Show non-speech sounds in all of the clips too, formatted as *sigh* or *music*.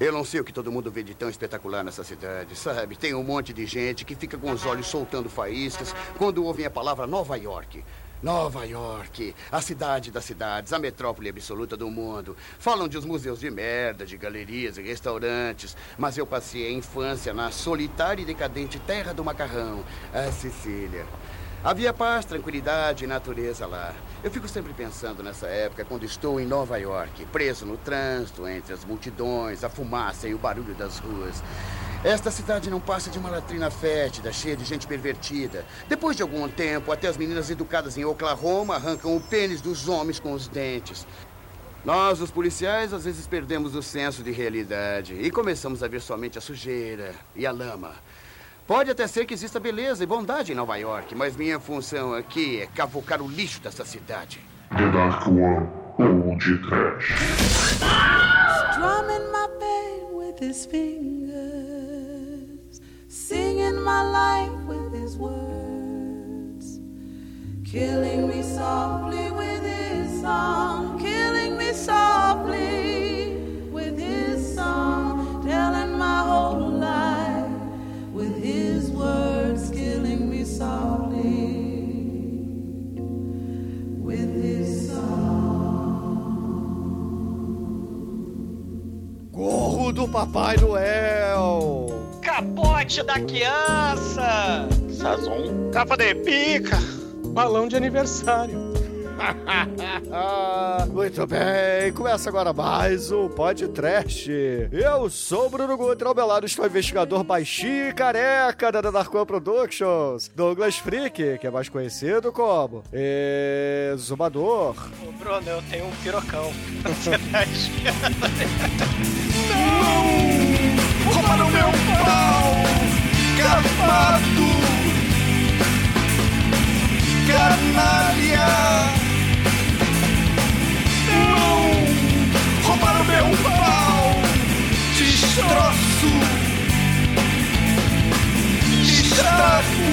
Eu não sei o que todo mundo vê de tão espetacular nessa cidade, sabe? Tem um monte de gente que fica com os olhos soltando faíscas quando ouvem a palavra Nova York. Nova York, a cidade das cidades, a metrópole absoluta do mundo. Falam de uns museus de merda, de galerias e restaurantes, mas eu passei a infância na solitária e decadente terra do macarrão, a Sicília. Havia paz, tranquilidade e natureza lá. Eu fico sempre pensando nessa época, quando estou em Nova York, preso no trânsito, entre as multidões, a fumaça e o barulho das ruas. Esta cidade não passa de uma latrina fétida, cheia de gente pervertida. Depois de algum tempo, até as meninas educadas em Oklahoma arrancam o pênis dos homens com os dentes. Nós, os policiais, às vezes perdemos o senso de realidade e começamos a ver somente a sujeira e a lama. Pode até ser que exista beleza e bondade em Nova York, mas minha função aqui é cavocar o lixo dessa cidade. The Dark One ou de Trash. Strumming my pain with his fingers, singing my life with his words, killing me softly with his song, killing me softly Do Papai Noel! Capote da criança! Sazon. Capa de pica! Balão de aniversário. *laughs* Muito bem, começa agora mais um podcast. Eu sou o Bruno Guter, ao meu lado estou o investigador baixinho e careca da Darkwan Productions, Douglas Freak, que é mais conhecido como Exumador. Ô Bruno, eu tenho um pirocão. *laughs* Você tá esperando? *laughs* Não! Roubaram meu pau! Cavado! Canalha! Não! Roubaram meu pau! Destroço! Destrago!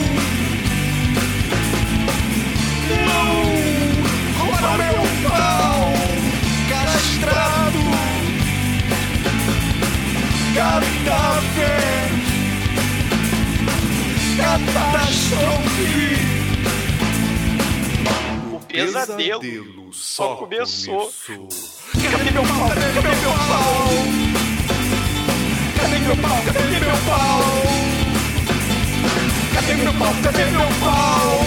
Não! Roubaram meu Cadáver! Catástrofe! O pesadelo, só começou. Cadê meu pau? Cadê meu pau? Cadê meu pau? Cadê meu pau? Cadê meu pau? Cadê meu pau?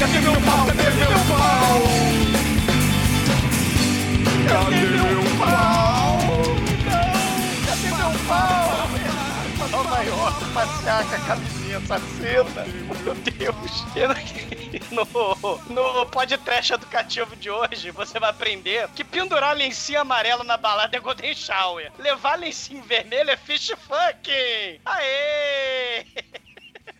Cadê meu pau? Cadê meu pau? Cadê meu pau? York, passear com a camisinha assassina. Meu Deus. No, no podcast educativo de hoje, você vai aprender que pendurar lencinho amarelo na balada é Golden Shower. Levar lencinho vermelho é fish fucking. Aê!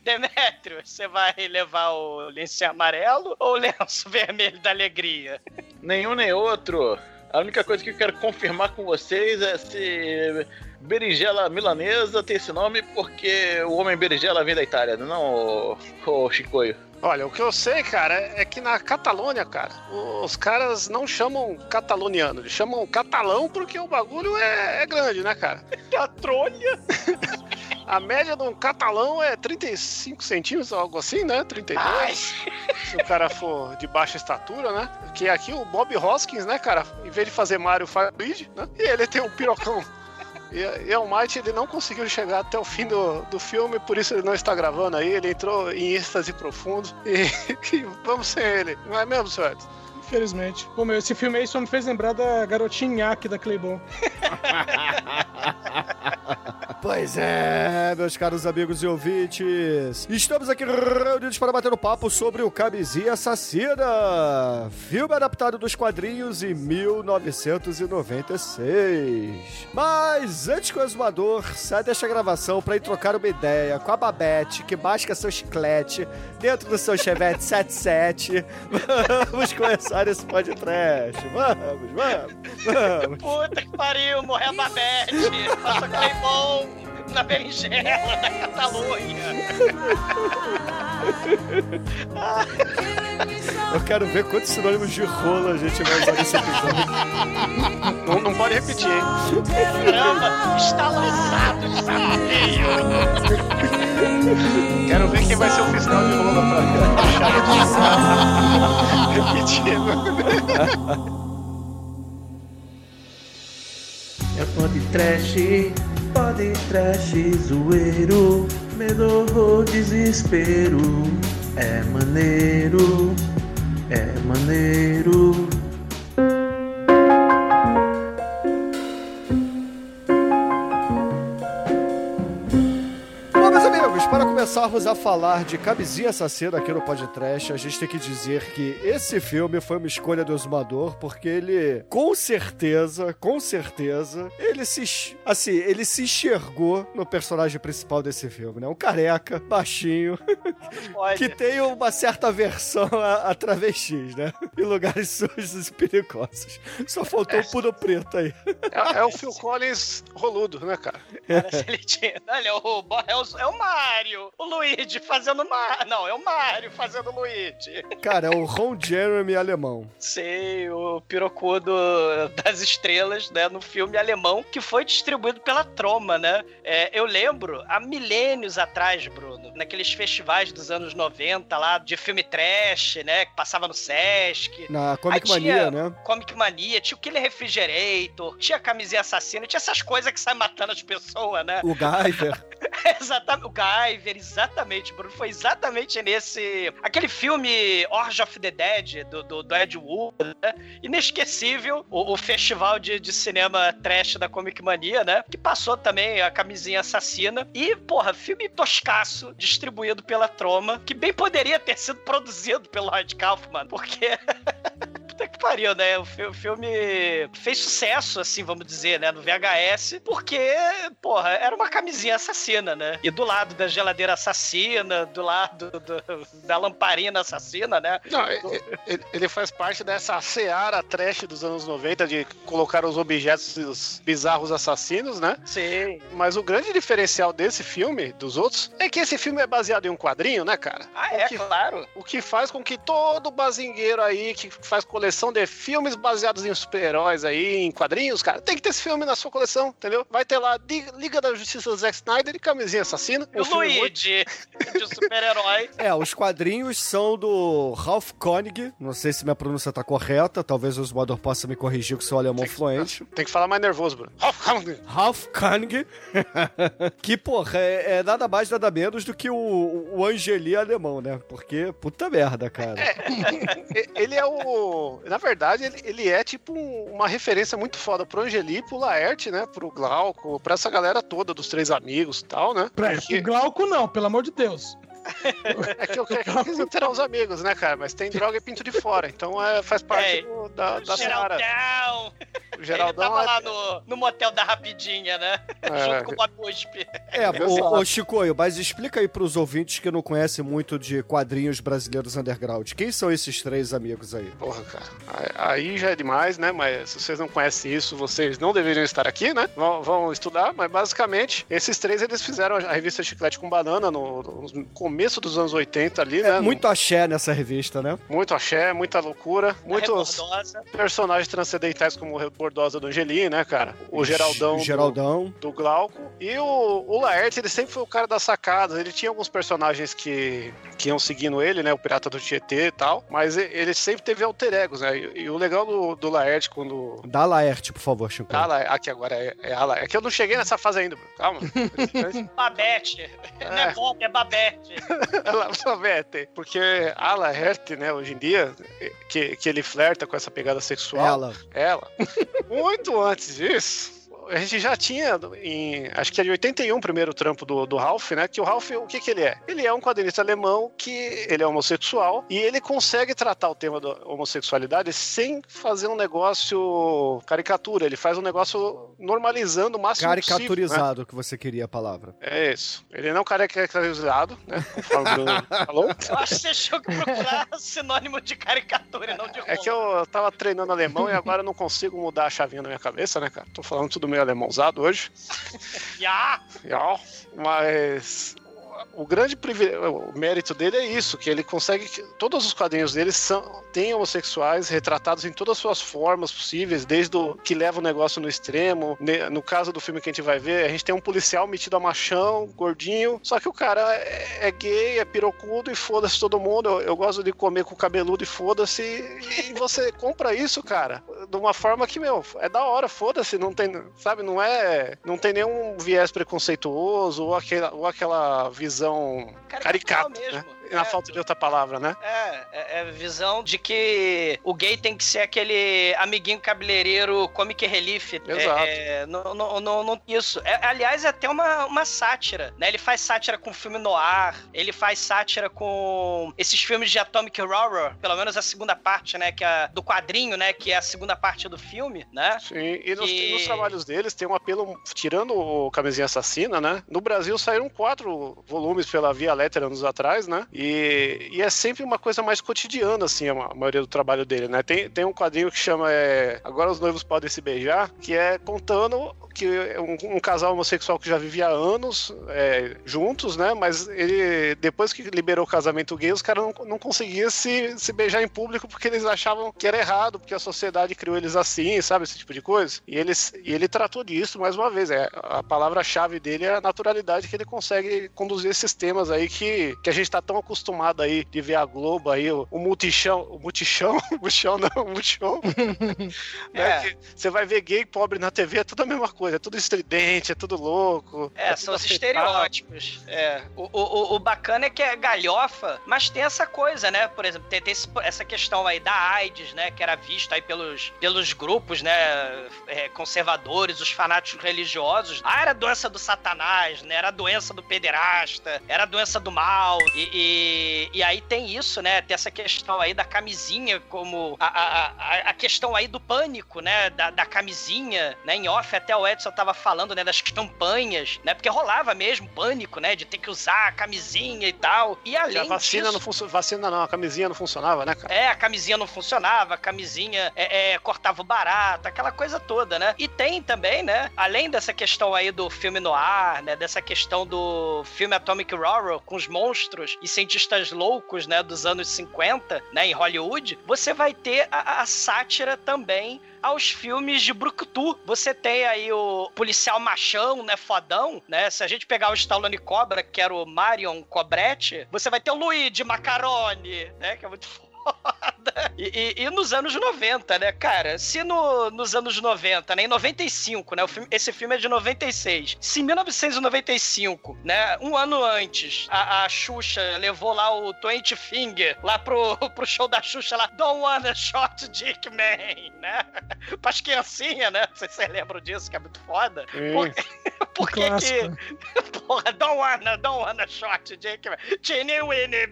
Demétrio, você vai levar o lencinho amarelo ou o lenço vermelho da alegria? Nenhum nem outro. A única coisa que eu quero confirmar com vocês é se berinjela milanesa tem esse nome porque o homem berinjela vem da Itália, não o, o Chicoio. Olha, o que eu sei, cara, é que na Catalônia, cara, os caras não chamam cataloniano, eles chamam catalão porque o bagulho é, é grande, né, cara? *laughs* A trolha! *laughs* A média de um catalão é 35 centímetros, algo assim, né? 32. Ai. Se o cara for de baixa estatura, né? Que aqui o Bob Hoskins, né, cara, em vez de fazer Mario, faz Luigi, né? E ele tem um pirocão. E, e o Might, ele não conseguiu chegar até o fim do, do filme, por isso ele não está gravando aí. Ele entrou em êxtase profundo e, *laughs* e vamos sem ele. Não é mesmo, senhor Edson? Infelizmente. Meu, esse filme aí só me fez lembrar da garotinha Nhaque da Claybon. *laughs* Pois é, meus caros amigos e ouvintes, estamos aqui reunidos para bater um papo sobre o Camisinha Assassina, filme adaptado dos quadrinhos em 1996. Mas antes que o exumador saia desta gravação para ir trocar uma ideia com a Babette, que masca seu chiclete dentro do seu Chevette 77, *laughs* vamos começar esse podcast. Vamos, vamos, vamos. Puta que pariu, morreu a Babette! Passa Claymon! Na berinjela *laughs* da Catalunha. *laughs* Eu quero ver quantos sinônimos de rola a gente vai usar nesse episódio. Não, não pode repetir, hein? Caramba, está lançado, desafio. Quero ver quem vai ser o fiscal de rola pra Repetindo. É pode trash, pode trash, zoeiro, medo ou desespero. É maneiro, é maneiro. Para começarmos a falar de Camisinha Assassina aqui no podcast, a gente tem que dizer que esse filme foi uma escolha do Exumador, porque ele, com certeza, com certeza, ele se, assim, ele se enxergou no personagem principal desse filme, né? Um careca, baixinho, *laughs* que tem uma certa aversão a, a travestis, né? Em lugares *laughs* sujos e perigosos. Só faltou o pulo preto aí. É, é o Phil Collins roludo, né, cara? Se ele tinha- Olha, o, Bo- é, o, é o Mario, o Luigi fazendo Mario. Não, é o Mario fazendo Luigi. Cara, é o Ron Jeremy alemão. Sei, o pirocudo das estrelas, né, no filme alemão, que foi distribuído pela Troma, né? É, eu lembro, há milênios atrás, Bruno, naqueles festivais dos anos 90 lá, de filme trash, né, que passava no Sesc. Na Comic Aí Mania, né? Comic Mania, tinha o Killer Refrigerator, tinha a camisinha assassina, tinha essas coisas que saem matando as pessoas, né? O Guyver. *laughs* *laughs* exatamente, o Guyver, exatamente, Bruno. Foi exatamente nesse. Aquele filme Orge of the Dead, do, do, do Ed Wood, né? Inesquecível, o, o festival de, de cinema trash da Comic Mania, né? Que passou também a camisinha assassina. E, porra, filme toscaço, distribuído pela Troma, que bem poderia ter sido produzido pelo Lloyd Kaufman, porque. *laughs* Que pariu, né? O fi- o filme fez sucesso, assim, vamos dizer, né? No VHS, porque, porra, era uma camisinha assassina, né? E do lado da geladeira assassina, do lado do- da lamparina assassina, né? Não, ele faz parte dessa seara trash dos anos 90 de colocar os objetos bizarros assassinos, né? Sim. Mas o grande diferencial desse filme, dos outros, é que esse filme é baseado em um quadrinho, né, cara? Ah, O é, que- claro. O que faz com que todo bazingueiro aí que faz coleção de filmes baseados em super-heróis aí, em quadrinhos, cara, tem que ter esse filme na sua coleção, entendeu? Vai ter lá Liga da Justiça do Zack Snyder e Camisinha Assassina. E o filme muito- Luigi, de super-herói. *laughs* É, os quadrinhos são do Ralph Koenig. Não sei se minha pronúncia tá correta. Talvez o Osmador possa me corrigir com seu alemão fluente. Tem que falar mais nervoso, Bruno. Ralph Koenig. *laughs* que, porra, é, é nada mais, nada menos do que o, o Angeli alemão, né? Porque, puta merda, cara. E- Ele é o. Na verdade, ele, ele é tipo um- uma referência muito foda pro Angeli, pro Laerte, né? Pro Glauco, pra essa galera toda dos três amigos e tal, né? Pra, Porque o Glauco não, pelo amor de Deus. *laughs* é que eu *laughs* quero que eles não terão os amigos, né, cara? Mas tem droga e pinto de fora. Então é, faz parte É, do- da, da seara. Geraldão. *laughs* O Geraldão Ele tava é- lá no, no motel da Rapidinha, né? É. Junto com o Bob Uspe. É, ô, ô Chicoio, mas explica aí pros ouvintes que não conhecem muito de quadrinhos brasileiros underground. Quem são esses três amigos aí? Porra, cara. Aí- Aí já é demais, né? Mas se vocês não conhecem isso, vocês não deveriam estar aqui, né? Vão, vão estudar, mas basicamente, esses três eles fizeram a revista Chiclete com Banana no, no começo dos anos 80 ali, né? É muito axé nessa revista, né? Muito axé, muita loucura, muitos Rebordosa. personagens transcendentais como o Bordosa do Angeli, né, cara? O Geraldão. O Geraldão. Do, do Glauco. E o, o Laerte, ele sempre foi o cara das sacadas. Ele tinha alguns personagens que, que iam seguindo ele, né? O Pirata do Tietê e tal. Mas ele sempre teve alter egos, né? E, e o legal do, do Laerte, quando. Dá Laerte, por favor, Chico. Ah, lá, aqui agora é, é a La- É que eu não cheguei nessa fase ainda, Bruno. Calma. *laughs* Babette. Não é Bob, é Babette. *laughs* Ela promete. Porque a Laerte, né, hoje em dia, que, que ele flerta com essa pegada sexual. Ela. Ela. Muito antes disso. A gente já tinha, em, acho que é de 81 o primeiro trampo do, do Ralph, né? Que o Ralph, o que que ele é? Ele é um quadrinista alemão que ele é homossexual e ele consegue tratar o tema da homossexualidade sem fazer um negócio caricatura. Ele faz um negócio normalizando o máximo possível. né? Caricaturizado, que você queria a palavra. É isso. Ele não caricaturizado, né? Conforme o Bruno falou. *laughs* Eu acho que você achou que procurar sinônimo de caricatura e não de rola. É que eu tava treinando alemão e agora não consigo mudar a chavinha na minha cabeça, né, cara? Tô falando tudo meio alemãozado hoje. *laughs* Ya! Legal. Mas o grande o mérito dele é isso, que ele consegue que todos os quadrinhos dele são têm homossexuais retratados em todas as suas formas possíveis, desde o que leva o negócio no extremo. No caso do filme que a gente vai ver, a gente tem um policial metido a machão, gordinho, só que o cara é, é gay, é pirocudo e foda-se todo mundo. Eu, eu gosto de comer com cabeludo e foda-se. E você *laughs* compra isso, cara, de uma forma que, meu, é da hora, foda-se, não tem, sabe, não é, não tem nenhum viés preconceituoso ou aquela, ou aquela visão Caricatal caricata, mesmo. né? Na É, falta de outra palavra, né? É, é, é visão de que o gay tem que ser aquele amiguinho cabeleireiro comic relief. Exato. É, é, não, não, não, não- isso. É, aliás, é até uma, uma sátira, né? Ele faz sátira com filme noir, ele faz sátira com esses filmes de Atomic Horror, pelo menos a segunda parte, né? Que é do quadrinho, né? Que é a segunda parte do filme, né? Sim, e nos, Que- e nos trabalhos deles tem um apelo, tirando o Camisinha Assassina, né? No Brasil saíram quatro volumes pela Via Lettera anos atrás, né? E, e é sempre uma coisa mais cotidiana, assim, a ma- a maioria do trabalho dele, né? Tem, tem um quadrinho que chama é, Agora os Noivos Podem Se Beijar, que é contando que um, um casal homossexual que já vivia há anos é, juntos, né? Mas ele, depois que liberou o casamento gay, os caras não, não conseguiam se, se beijar em público porque eles achavam que era errado, porque a sociedade criou eles assim, sabe? Esse tipo de coisa. E, eles, e ele tratou disso, mais uma vez. É, a palavra-chave dele é a naturalidade que ele consegue conduzir esses temas aí que, que a gente tá tão acostumado aí de ver a Globo aí, o, o multichão, o multichão, *laughs* o multichão não, o multichão. *laughs* É. né? Que Você vai ver gay pobre na TV, é tudo a mesma coisa, é tudo estridente, é tudo louco. É, tudo são os estereótipos. É. O, o, o- o bacana é que é galhofa, mas tem essa coisa, né? Por exemplo, tem, tem esse- essa questão aí da AIDS, né? Que era vista aí pelos, pelos grupos, né? é, conservadores, os fanáticos religiosos. Ah, era a doença do satanás, né? Era a doença do pederasta, era a doença do mal. E, e, e aí tem isso, né? Tem essa questão aí da camisinha, como a, a, a- a questão aí do pânico, né? Da, da camisinha, né? Em off até o Edson tava falando, né? Das campanhas, né? Porque rolava mesmo pânico, né? De ter que usar a camisinha e tal. E além a vacina disso, não funcionava. Vacina não, a camisinha não funcionava, né, cara? é, a camisinha não funcionava, a camisinha é, é, cortava o barato, aquela coisa toda, né? E tem também, né? Além dessa questão aí do filme noir, né? Dessa questão do filme Atomic Horror com os monstros e cientistas loucos, né? Dos anos 50, né? Em Hollywood, você vai ter a, a sátira também aos filmes de Brucutu. Você tem aí o policial machão, né, fodão, né? Se a gente pegar o Stallone Cobra, que era o Marion Cobretti, você vai ter o Luigi Macaroni, né, que é muito foda. E, e- e nos anos 90, né, cara? Se no- nos anos 90, né, em 95, né, o filme- esse filme é de 96. Se em 1995, né, um ano antes, a, a Xuxa levou lá o Twenty Finger lá pro, *laughs* pro show da Xuxa lá, Don't Wanna Short Dick Man, né? *laughs* Pras criancinhas, né? Vocês se lembram disso, que é muito foda. Por, por que que... *laughs* Porra, don't wanna, don't wanna short dick, man. Tiny Winnie.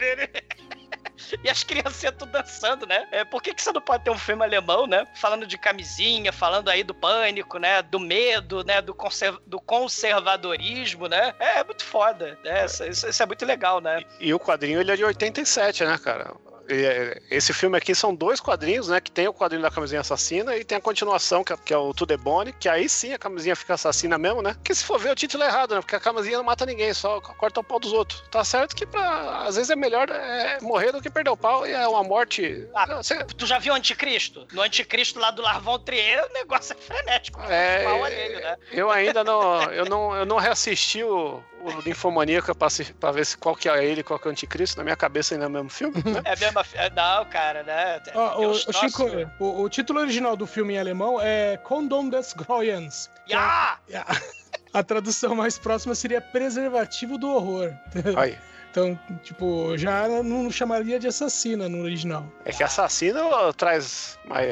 E as crianças tudo dançando, né? É, por que, que você não pode ter um filme alemão, né? Falando de camisinha, falando aí do pânico, né? Do medo, né? Do, conser- do conservadorismo, né? É, é muito foda. né? Isso, isso- é muito legal, né? E o quadrinho ele é de 87, né, cara? É, Esse filme aqui são dois quadrinhos, né? Que tem o quadrinho da camisinha assassina e tem a continuação, que é, que é o To The Bone, que aí sim a camisinha fica assassina mesmo, né? Que se for ver o título é errado, né? Porque a camisinha não mata ninguém, só corta o pau dos outros. Tá certo que pra, às vezes é melhor é, morrer do que perder o pau e é uma morte. Ah, Você- Tu já viu o Anticristo? No Anticristo lá do Larvon Trier, o negócio é frenético. É, Mal alheio, né? Eu ainda não. Eu não, eu não reassisti o, o Ninfomaníaca pra, se- pra ver se, qual que é ele e qual que é o anticristo. Na minha cabeça ainda é o mesmo filme, né? É mesmo. é- Não, cara, né? Tem o, uns o Chico, troços- o, o título original do filme em alemão é Condom des Greuens. Ya! A tradução mais próxima seria Preservativo do Horror. Aí. *laughs* Então, tipo, já não chamaria de assassina no original. É que assassino traz mais,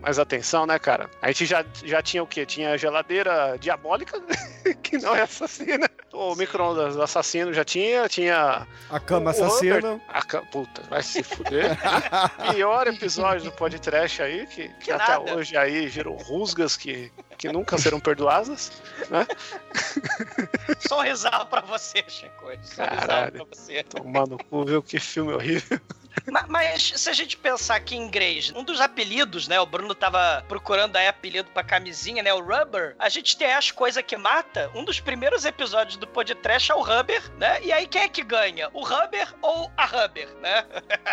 mais atenção, né, cara? A gente já, já tinha o quê? Tinha a geladeira diabólica, *laughs* que não é assassina. O micro-ondas do assassino já tinha, tinha. A cama assassina. A ca... Puta, vai se fuder. *laughs* Pior episódio do podcast aí, que, que, Que até nada. hoje aí gerou rusgas que que nunca serão perdoadas, né? *laughs* Só risada pra você, Chico. Só Caralho. pra você. Tomar no cu, viu? Que filme horrível. Ma- Mas, se a gente pensar aqui em inglês, um dos apelidos, né? O Bruno tava procurando aí apelido pra camisinha, né? O Rubber. A gente tem as coisas que mata. Um dos primeiros episódios do podcast é o Rubber, né? E aí quem é que ganha? O Rubber ou a Rubber, né?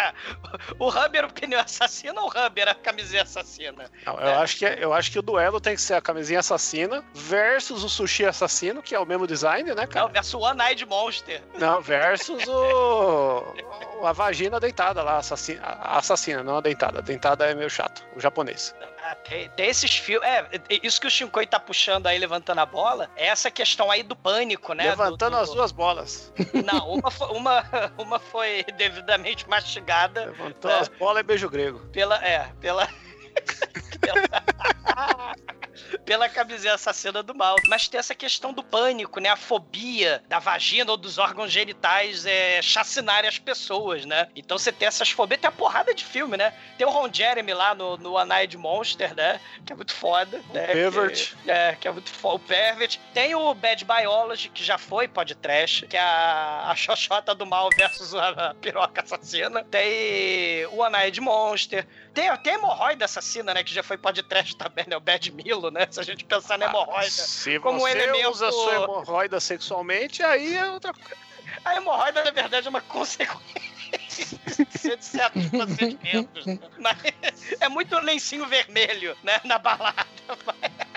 *laughs* o Rubber, o pneu assassino ou o Rubber, a camisinha assassina? Não, eu, acho que, eu acho que o duelo tem que ser a camisinha assassina versus o sushi assassino, que é o mesmo design, né, Não, cara? versus One Eyed Monster. Não, versus o, o- a vagina deitada lá, assassina, assassina, não a deitada. A deitada é meio chato, o japonês. Ah, tem, tem esses filmes. É, é, isso que o Shinkoi tá puxando aí, levantando a bola, é essa questão aí do pânico, né? Levantando do, do- as duas bolas. *laughs* Não, uma foi, uma, *laughs* uma foi devidamente mastigada Levantou É. as bolas e beijo grego. pela. É, pela. *laughs* pela, *laughs* pela camisinha assassina do mal. Mas tem essa questão do pânico, né? A fobia da vagina ou dos órgãos genitais é, chacinarem as pessoas, né? Então você tem essas fobias, tem a porrada de filme, né? Tem o Ron Jeremy lá no, no Eyed Monster, né? Que é muito foda. né? Pervert. Que, é, que é muito foda. O Pervert. Tem o Bad Biology, que já foi podcast, que é a, a Xoxota do Mal versus a, a piroca assassina. Tem o Eyed Monster. Tem, tem a hemorroida assassina, né? Que já foi podcast também, né? O Bad Milo, né? Se a gente pensar na hemorroida. Se Como você elemento- usa sua hemorroida sexualmente, aí é outra coisa. A hemorroida, na verdade, é uma consequência de certos *laughs* procedimentos. né? Mas é muito lencinho vermelho, né? Na balada. *laughs*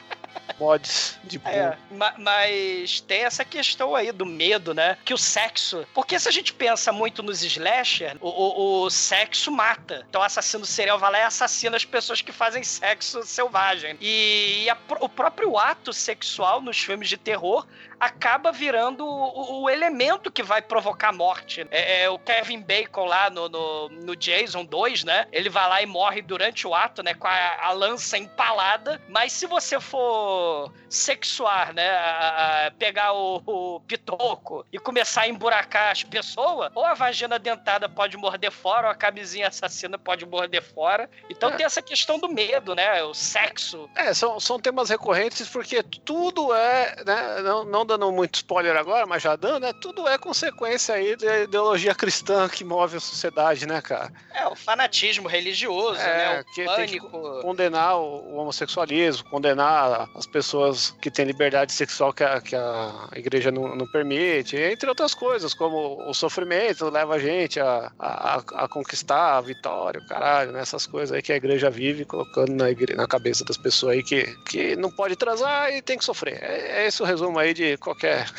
Mods de. É, ma- mas tem essa questão aí do medo, né? Que o sexo. Porque se a gente pensa muito nos slasher, o, o- o sexo mata. Então o assassino serial vai lá e assassina as pessoas que fazem sexo selvagem. E a pr- o próprio ato sexual nos filmes de terror acaba virando o, o elemento que vai provocar morte. É, é o Kevin Bacon lá no, no, no Jason 2, né? Ele vai lá e morre durante o ato, né? Com a, a lança empalada. Mas se você for sexuar, né? a- a- pegar o, o pitoco e começar a emburacar as pessoas, ou a vagina dentada pode morder fora, ou a camisinha assassina pode morder fora. Então É. tem essa questão do medo, né? O sexo. É, são, são temas recorrentes porque tudo é, né, não, não dando muito spoiler agora, mas já dando, né, tudo é consequência aí da ideologia cristã que move a sociedade, né, cara? É, o fanatismo religioso, É, né? O que tem que pânico. Condenar o, homossexualismo, condenar as pessoas que têm liberdade sexual que a, que a igreja não, não permite, entre outras coisas, como o sofrimento leva a gente a, a, a conquistar a vitória, o caralho, né, essas coisas aí que a igreja vive colocando na, igre- na cabeça das pessoas aí que, que não pode transar e tem que sofrer. É, é esse o resumo aí de qualquer.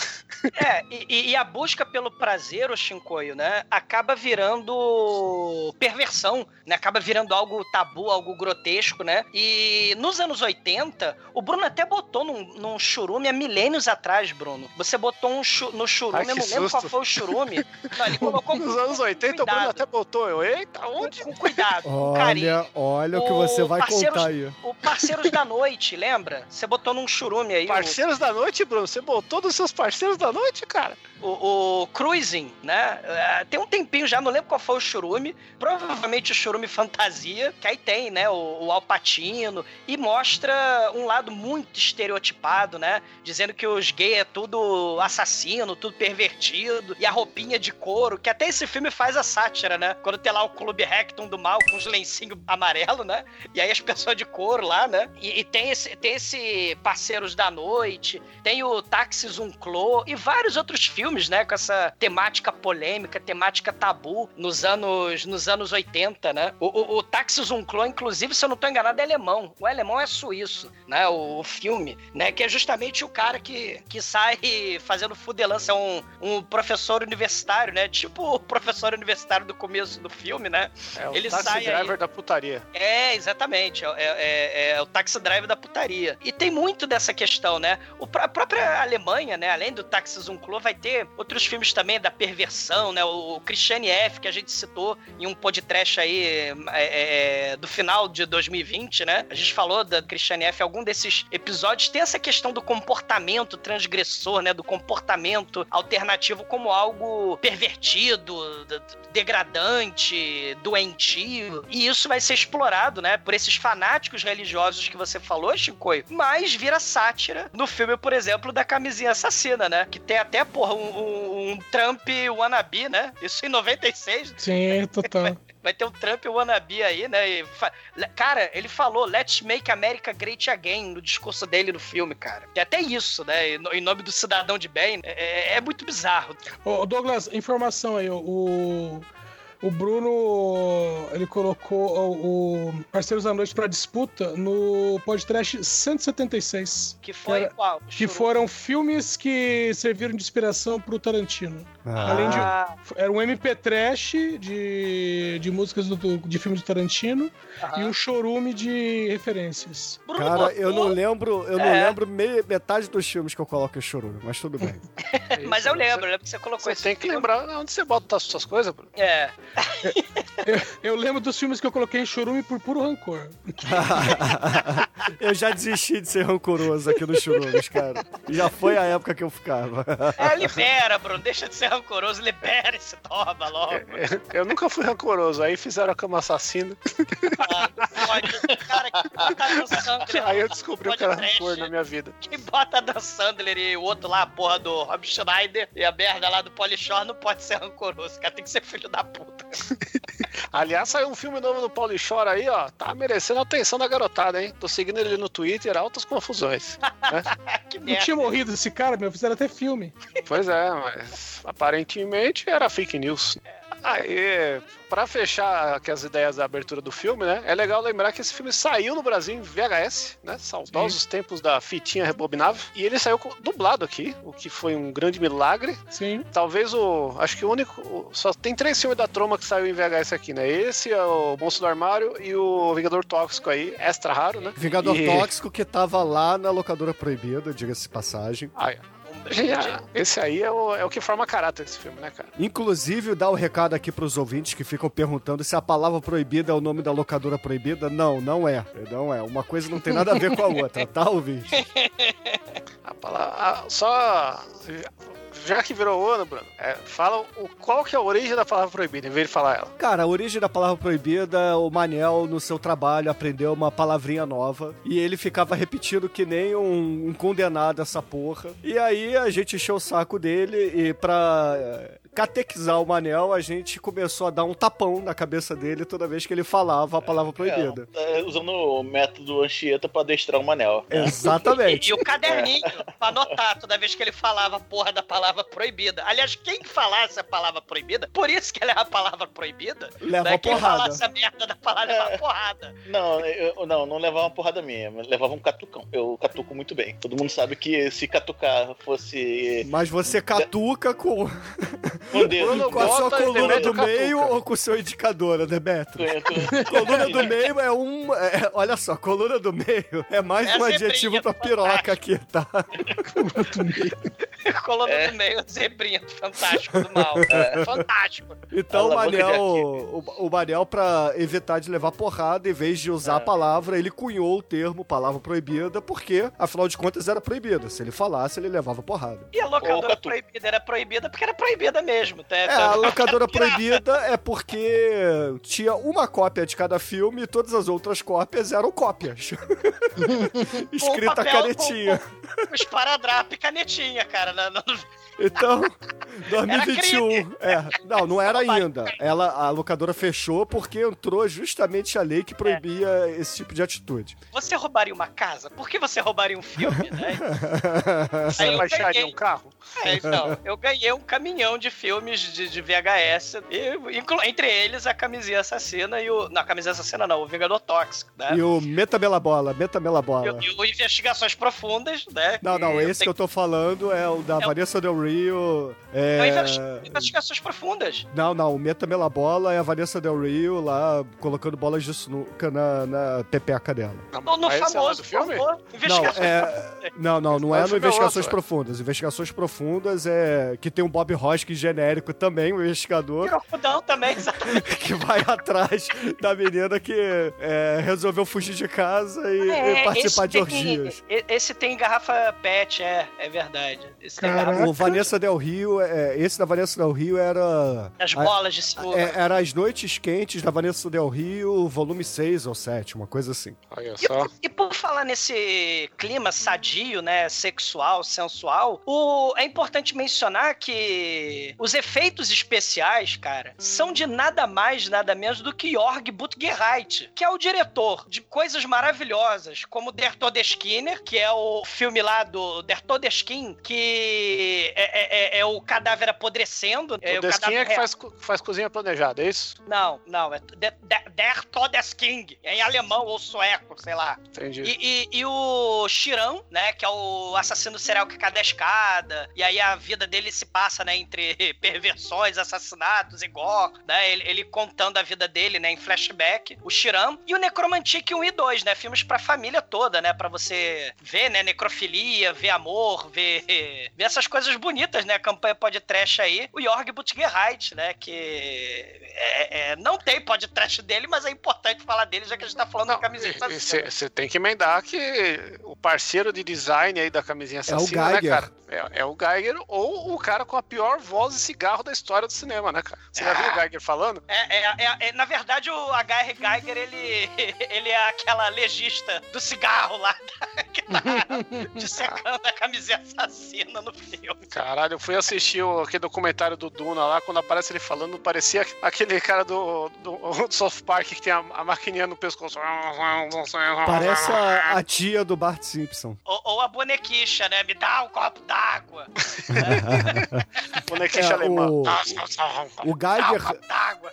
É, e, e a busca pelo prazer, o Shinkoio, né? Acaba virando perversão, né? Acaba virando algo tabu, algo grotesco, né? E nos anos 80, o Bruno até botou num, num churume há milênios atrás, Bruno. Você botou um chu, no churume, Ai, eu não lembro qual susto. foi o churume. Não, ele colocou *laughs* Nos com- anos com 80 o Bruno até botou eu. Eita, com, onde? com cuidado, com carinho. Olha, olha o que O você vai parceiros- contar aí. O Parceiros da Noite, lembra? Você botou num churume aí. o- Parceiros da noite, Bruno. Você botou dos seus parceiros da noite, cara? o, o Cruising, né? É, Tem um tempinho já, não lembro qual foi o churume. Provavelmente o churume fantasia, que aí tem, né? O, o Alpatino. E mostra um lado muito estereotipado, né? Dizendo que os gays é tudo assassino, tudo pervertido. E a roupinha de couro, que até esse filme faz a sátira, né? Quando tem lá o Clube Rectum do Mal com os lencinhos amarelo, né? E aí as pessoas de couro lá, né? E, e tem, esse, tem esse Parceiros da Noite, tem o Táxi Zunclô e vários outros filmes, né? Com essa temática polêmica, temática tabu nos anos, nos anos 80, né? O, o, o Táxi inclusive, se eu não tô enganado, é alemão. O alemão é suíço, né? O, o filme, né? Que é justamente o cara que, que sai fazendo fudelância, é um, um professor universitário, né? Tipo o professor universitário do começo do filme, né? É o Ele taxi sai aí. driver da putaria. É, exatamente. É, é- é o taxi drive da putaria. E tem muito dessa questão, né? O, a própria Alemanha, né? Além do taxi Nexus Unclo vai ter outros filmes também da perversão, né? O Christiane F, que a gente citou em um podcast aí é, é, do final de 2020, né? A gente falou da Christiane F. Algum desses episódios tem essa questão do comportamento transgressor, né? Do comportamento alternativo como algo pervertido, degradante, doentio. E isso vai ser explorado, né? Por esses fanáticos religiosos que você falou, Chicoio. Mas vira sátira no filme, por exemplo, da assassina, né? Que tem até, porra, um, um- um Trump wannabe, né? Isso em 96. Sim, total. *laughs* Vai ter um Trump wannabe aí, né? E fa- Cara, ele falou Let's Make America Great Again no discurso dele no filme, cara. Tem até isso, né? Em nome do cidadão de bem. É, é- é muito bizarro. Ô, Douglas, informação aí, o, o Bruno, ele colocou o, o Parceiros da Noite pra disputa no podcast 176. Que foi Cara, qual? Que foram filmes que serviram de inspiração pro Tarantino. Ah. Além de. Ah, Era um MP Trash de, de músicas do, de filmes do Tarantino aham. e um chorume de referências. Bruno Cara, eu não botou, lembro, eu não É. lembro meia, metade dos filmes que eu coloco em chorume, mas tudo bem. *laughs* Mas eu lembro, eu lembro que você colocou Você esse tem que filme. lembrar onde você bota as suas coisas, Bruno. É. Eu lembro dos filmes que eu coloquei em chorume por puro rancor. *laughs* eu já desisti de ser rancoroso aqui nos churumes, cara. Já foi a época que eu ficava. É, libera, Bruno. Deixa de ser rancoroso, libera esse toma logo. Eu nunca fui rancoroso, aí fizeram a cama assassina. Ah, pode. Cara, que bota Dan Sandler. Aí eu descobri o que era rancor na minha vida. Quem bota Dan Sandler e o outro lá, a porra do Rob Schneider e a merda lá do Polishore não pode ser rancoroso. Cara, tem que ser filho da puta. *laughs* Aliás, saiu um filme novo do Paulo Chora aí, ó. Tá merecendo a atenção da garotada, hein? Tô seguindo ele no Twitter, altas confusões. *laughs* que Não merda. tinha morrido esse cara, meu, fizeram até filme. Pois é, mas aparentemente era fake news. Aí, pra fechar aqui as ideias da abertura do filme, né? É legal lembrar que esse filme saiu no Brasil em VHS, né? Saudosos tempos da fitinha rebobinável. E ele saiu dublado aqui, o que foi um grande milagre. Sim. Talvez o. Acho que o único. Só tem três filmes da Troma que saiu em VHS aqui, né? Esse é o Monstro do Armário e o Vingador Tóxico aí, extra raro, né? Vingador E- Tóxico que tava lá na locadora proibida, diga-se passagem. Ah, é. Um. Esse aí é o, é o que forma caráter desse filme, né, cara? Inclusive, dá o recado aqui pros ouvintes que ficam perguntando se a palavra proibida é o nome da locadora proibida. Não, não é. Não é. Uma coisa não tem nada a ver com a outra, tá, ouvinte? *laughs* A palavra, só. Já que virou ano, Bruno, é, fala o, qual que é a origem da palavra proibida, em vez de falar ela. Cara, a origem da palavra proibida, o Manel, no seu trabalho, aprendeu uma palavrinha nova. E ele ficava repetindo que nem um, um condenado essa porra. E aí a gente encheu o saco dele e pra catequizar o Manel, a gente começou a dar um tapão na cabeça dele toda vez que ele falava a palavra proibida. É, usando o método Anchieta pra adestrar o Manel. E, Exatamente. *laughs* e o caderninho pra anotar toda vez que ele falava a porra da palavra proibida. Aliás, quem falasse a palavra proibida, por isso que ela é a palavra proibida, Leva né? quem porrada. falasse a merda da palavra é uma porrada. Não, eu, não, não levava uma porrada minha, mas levava um catucão. Eu catuco muito bem. Todo mundo sabe que se catucar fosse Mas você catuca com, dedo. Bruno com a sua coluna do meio catuca. ou com o seu indicador, Demetrio? com- Coluna do meio é um. é- olha só, coluna do meio é mais É um adjetivo pra piroca aqui, tá? *laughs* Coluna É. do meio, zebrinha, fantástico do mal. É, fantástico. Então o Manel, o, o Manel, pra evitar de levar porrada, em vez de usar a palavra, ele cunhou o termo palavra proibida, porque, afinal de contas, era proibida. Se ele falasse, ele levava porrada. E a locadora Catu. proibida era proibida porque era proibida mesmo. Tá? É, a locadora *laughs* proibida é porque tinha uma cópia de cada filme e todas as outras cópias eram cópias. *laughs* Escrita a papel, canetinha. Com, com esparadrapo e canetinha, cara. na- na- Então, *laughs* 2021. É, não, não era ainda. Ela, a locadora fechou porque entrou justamente a lei que proibia esse tipo de atitude. Você roubaria uma casa? Por que você roubaria um filme, né? Você baixaria ganhei. um carro? É, então, eu ganhei um caminhão de filmes de, de VHS, e, inclu- entre eles a Camisinha Assassina e o... Não, a Camisinha Assassina não, o Vingador Tóxico, né? E o Metamela Bola, Metamela E, Bola. e o Investigações Profundas, né? Não, não, esse que eu tô falando é o da É Vanessa Del Rio, é, É... investi- Investigações profundas. Não, não, o Metamelabola é a Vanessa Del Rio lá colocando bolas de sinuca na, na pepeca dela. Ou no esse é famoso do filme? favor, Não, Investigações é, não, não, não é o no é Investigações outro, Profundas. Investigações Profundas é que tem um Bob Hoskins genérico também, um investigador, Pirocudão também, exatamente. *laughs* que vai atrás da menina que é, resolveu fugir de casa e, e participar de É, esse tem- orgias. e- Esse tem garrafa pet, é, é verdade. Esse tem Caraca. garrafa. O Vanessa Del Rio, é, esse da Vanessa Del Rio era. As a- bolas de sinuca. é, era As Noites Quentes da Vanessa Del Rio, volume 6 ou 7, uma coisa assim. Olha E, só. por- e por falar nesse clima sadio, né, sexual, sensual, o- é importante mencionar que os efeitos especiais, cara, são de nada mais, nada menos do que Jorg Butgereit, que é o diretor de coisas maravilhosas, como Der Todeskinner, que é o filme lá do Der Todeskin, que é, é- é- é o cadáver apodrecendo. é o cadáver é que faz, faz cozinha planejada, é isso? Não, não, é Der, Der, Todesking, é em alemão ou sueco, sei lá. Entendi. E, e- e o Shirão, né, que é o assassino serial que cai da escada, e aí a vida dele se passa, né, entre perversões, assassinatos e gore, né, ele, ele contando a vida dele, né, em flashback, o Shirão, e o Necromantic 1 e 2, né, filmes pra família toda, né, pra você ver, né, necrofilia, ver amor, ver, *laughs* ver essas coisas bonitas, né, a campanha podcast aí, o Jorg Butgerheit, né, que é, é, não tem podcast dele, mas é importante falar dele, já que a gente tá falando da camiseta assassina. Você tem que emendar que o parceiro de design aí da camisinha assassina, né, Geiger. cara? É, é o Geiger ou o cara com a pior voz cigarro da história do cinema, né, cara? Você já viu o Geiger falando? É, é, é- é- na verdade, o H.R. Geiger, ele, *laughs* ele é aquela legista do cigarro lá, *laughs* que tá dissecando a camiseta assassina no filme. Caralho, eu fui assistir o, aquele documentário do Duna lá, quando aparece ele falando, parecia aquele cara do, do, do South Park que tem a, a maquininha no pescoço. Parece a, a tia do Bart Simpson. Ou, ou a bonequicha, né? Me dá um copo d'água. *laughs* bonequinha É, alemã. O- O Geiger,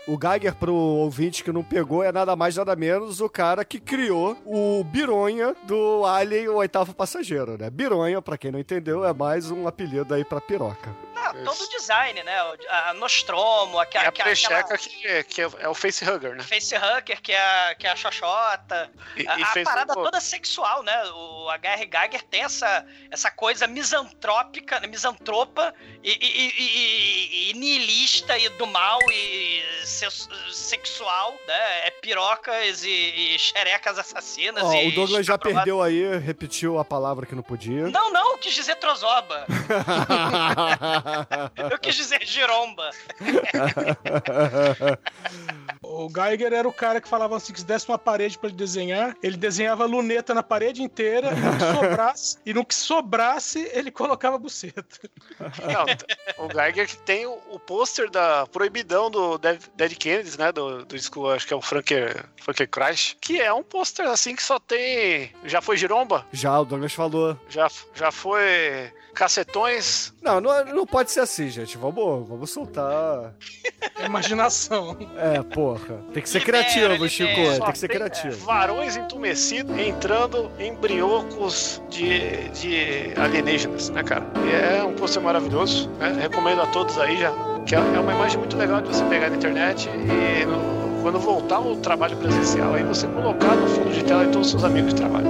o Geiger, pro ouvinte que não pegou, é nada mais nada menos o cara que criou o Bironha do Alien, o oitavo passageiro, né? Bironha, pra quem não entendeu, é mais um apelido aí pra piroca. Não, todo o design, né? O- A Nostromo, É aqua- a precheca aquela que, que é, é o facehugger, né? facehugger, que é a, que é a xoxota. E, A, e a parada toda sexual, né? O H.R. Geiger tem essa, essa coisa misantrópica, né? misantropa e, e, e- e- e nihilista e do mal e se- sexual, né? É pirocas e, e xerecas assassinas. E o Douglas já perdeu aí, repetiu a palavra que não podia. Não, não, quis dizer trozoba. *laughs* *laughs* Eu quis dizer giromba. *laughs* O Geiger era o cara que falava assim: que se desse uma parede pra ele desenhar, ele desenhava luneta na parede inteira, e no que sobrasse, e no que sobrasse, ele colocava buceta. Não, o Geiger que tem o, o pôster da proibidão do Dead, Dead Kennedys, né? Do, do disco, acho que é o Franker, Franker Crash, que é um pôster assim que só tem. Já foi giromba? Já, o Douglas falou. Já, já foi cacetões? Não, não, não pode ser assim, gente. Vamos, vamos soltar. *laughs* Imaginação. É, porra. Tem que ser criativo, Chico. Tem que ser Só criativo. Varões entumecidos entrando em briocos de, de alienígenas, né, cara? E é um pôster maravilhoso, né? Recomendo a todos aí já. Que é é uma imagem muito legal de você pegar na internet e no- quando voltar o trabalho presencial aí você colocar no fundo de tela de todos os seus amigos de trabalho.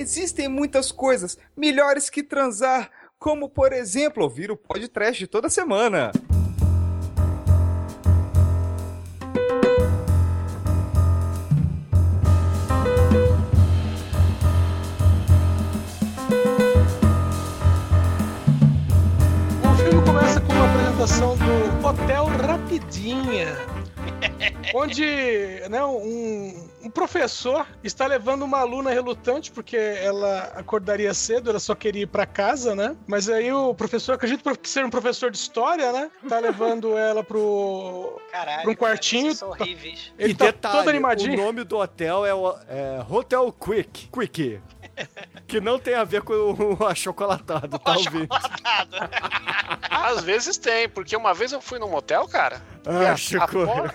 Existem muitas coisas melhores que transar, como por exemplo ouvir o podcast toda semana. Apresentação do Hotel Rapidinha. *laughs* Onde né, um, um professor está levando uma aluna relutante, porque ela acordaria cedo, ela só queria ir para casa, né? Mas aí o professor, acredito que ser um professor de história, né? Tá *laughs* levando ela pro. Caralho. Pra um quartinho, cara, tá- horríveis. Ele e tá detalhe, todo animadinho. o nome do hotel é, o- é Hotel Quick. Quick. Que não tem a ver com o *laughs* achocolatado, tá ouvindo? Achocolatado. Às vezes tem, porque uma vez eu fui num motel, cara, Ah, Chico. Após,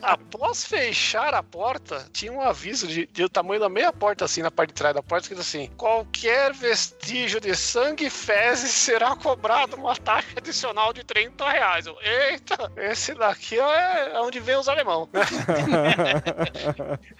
após fechar a porta, tinha um aviso de, de tamanho da meia porta, assim, na parte de trás da porta, escrito assim: qualquer vestígio de sangue e fezes será cobrado uma taxa adicional de 30 reais. Eu, Eita, esse daqui é onde vem os alemão. *laughs*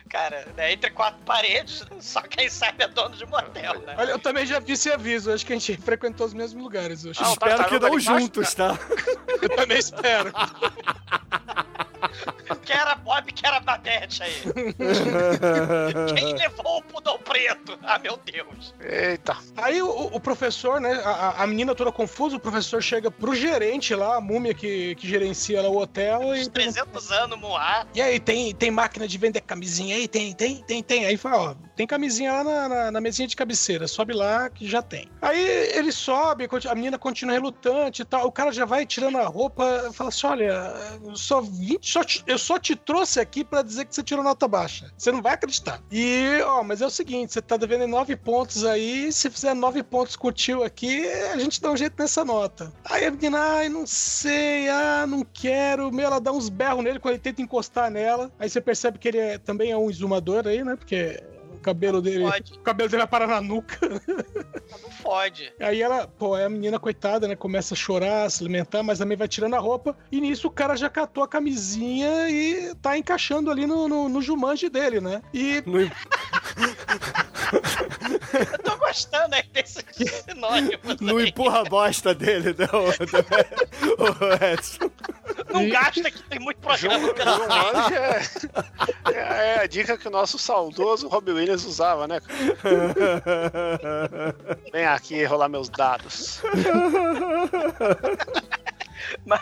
Cara, né, entre quatro paredes, só quem sabe é dono de motel, né? Olha, eu também já vi esse aviso. Acho que a gente *laughs* frequentou os mesmos lugares hoje. Ah, Espero que tartaruga não ali embaixo, juntos, tá? *laughs* Eu também espero. *laughs* *laughs* Que era Bob, que era Babette aí. *laughs* Quem levou o pudor preto? Ah, meu Deus. Eita. Aí o, o professor, né? A, a menina toda confusa, o professor chega pro gerente lá, a múmia que, que gerencia lá o hotel. E, 300 anos Moá. e aí, tem, tem máquina de vender camisinha aí? Tem, tem, tem, tem. Aí fala, ó, tem camisinha lá na, na, na mesinha de cabeceira, sobe lá que já tem. Aí ele sobe, a menina continua relutante e tal. O cara já vai tirando a roupa, fala assim: olha, só vim, só te- eu só te trouxe aqui pra dizer que você tirou nota baixa. Você não vai acreditar. E, ó, mas é o seguinte: você tá devendo nove pontos aí. Se fizer nove pontos tio aqui, a gente dá um jeito nessa nota. Aí a menina, ai, não sei, ah, não quero. Meu, ela dá uns berros nele quando ele tenta encostar nela. Aí você percebe que ele é- também é um exumador aí, né? Porque o cabelo dele. Pode. O cabelo dele vai parar na nuca. Não fode. *laughs* Aí ela, pô, aí a menina coitada, né? Começa a chorar, se alimentar, mas também vai tirando a roupa. E nisso o cara já catou a camisinha e tá encaixando ali no, no, no Jumanji dele, né? E No, *laughs* Eu tô gostando aí desse sinônimo. no aí. empurra bosta dele, não, o Edson. Não gasta que tem muito programa pela Jumanji é, é, é a dica que o nosso saudoso Robbie Williams usava, né? Vem aqui rolar meus dados. *laughs* *laughs* Mas-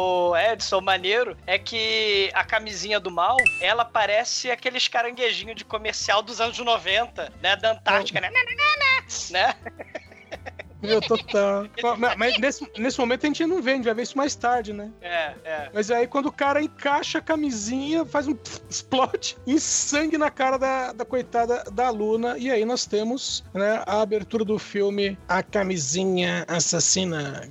O Edson, maneiro, é que a camisinha do mal, ela parece aqueles caranguejinhos de comercial dos anos 90, né? Da Antártica, né? *laughs* né? Meu, total. mas nesse, nesse momento a gente não vê, a gente vai ver isso mais tarde, né? É, é. Mas aí quando o cara encaixa a camisinha, faz um *laughs* explode em sangue na cara da, da coitada da Luna. E aí nós temos né, a abertura do filme A Camisinha Assassina.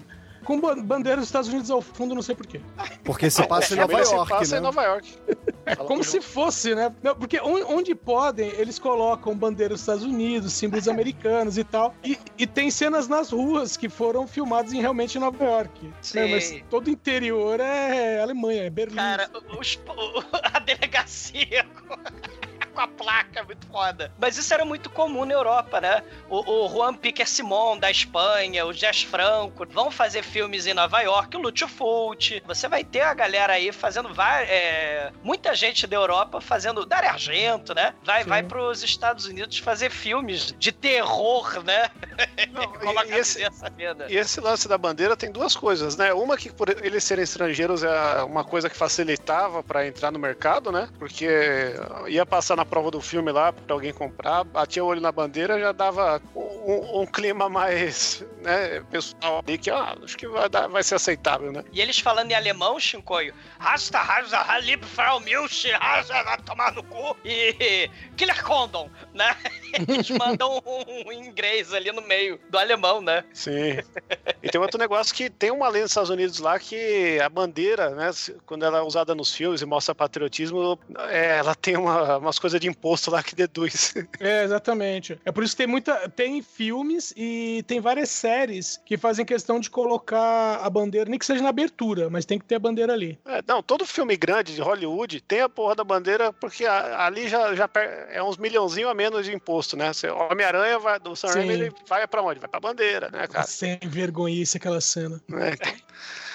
Com ban- bandeira dos Estados Unidos ao fundo, não sei porquê. Porque se *laughs* passa em Filme Nova se York, passa né? em Nova York. É como se fosse, né? Não, porque on- onde podem, eles colocam bandeira dos Estados Unidos, símbolos americanos e tal. E, e tem cenas nas ruas que foram filmadas em realmente em Nova York. Sim. Né? Mas todo o interior é Alemanha, é Berlim. Cara, os- a delegacia com, a placa, muito foda. Mas isso era muito comum na Europa, né? O, o Juan Piquer Simon, da Espanha, o Jess Franco, vão fazer filmes em Nova York, o Lúcio Fulci. Você vai ter a galera aí fazendo é, muita gente da Europa fazendo Dario Argento, né? Vai, Sim. vai pros Estados Unidos fazer filmes de terror, né? *laughs* Não, e, e esse, camiseta sabida. e esse lance da bandeira tem duas coisas, né? Uma que por eles serem estrangeiros é uma coisa que facilitava pra entrar no mercado, né? Porque ia passar na prova do filme lá pra alguém comprar, batia o olho na bandeira, já dava um, um clima mais, né, pessoal ali que, ah, acho que vai, dar, vai ser aceitável, né? E eles falando em alemão, Shinkoio, Rasta, Rasta, Halib, Frau Milch, Rasta, tomar no cu, e Killer Condom, né? *laughs* *laughs* Eles mandam um, um inglês ali no meio do alemão, né? Sim. *laughs* E tem outro negócio que tem uma lei nos Estados Unidos lá que a bandeira, né, quando ela é usada nos filmes e mostra patriotismo, é, ela tem uma, umas coisas de imposto lá que deduz. *laughs* É, exatamente. É por isso que tem muita. Tem filmes e tem várias séries que fazem questão de colocar a bandeira, nem que seja na abertura, mas tem que ter a bandeira ali. É, não, todo filme grande de Hollywood tem a porra da bandeira, porque a- ali já, já per- é uns milhãozinho a menos de imposto, né? Você- Homem-Aranha vai- do Sam. Raimi, ele vai pra onde? Vai pra bandeira, né, cara? Sem vergonhice aquela cena. É,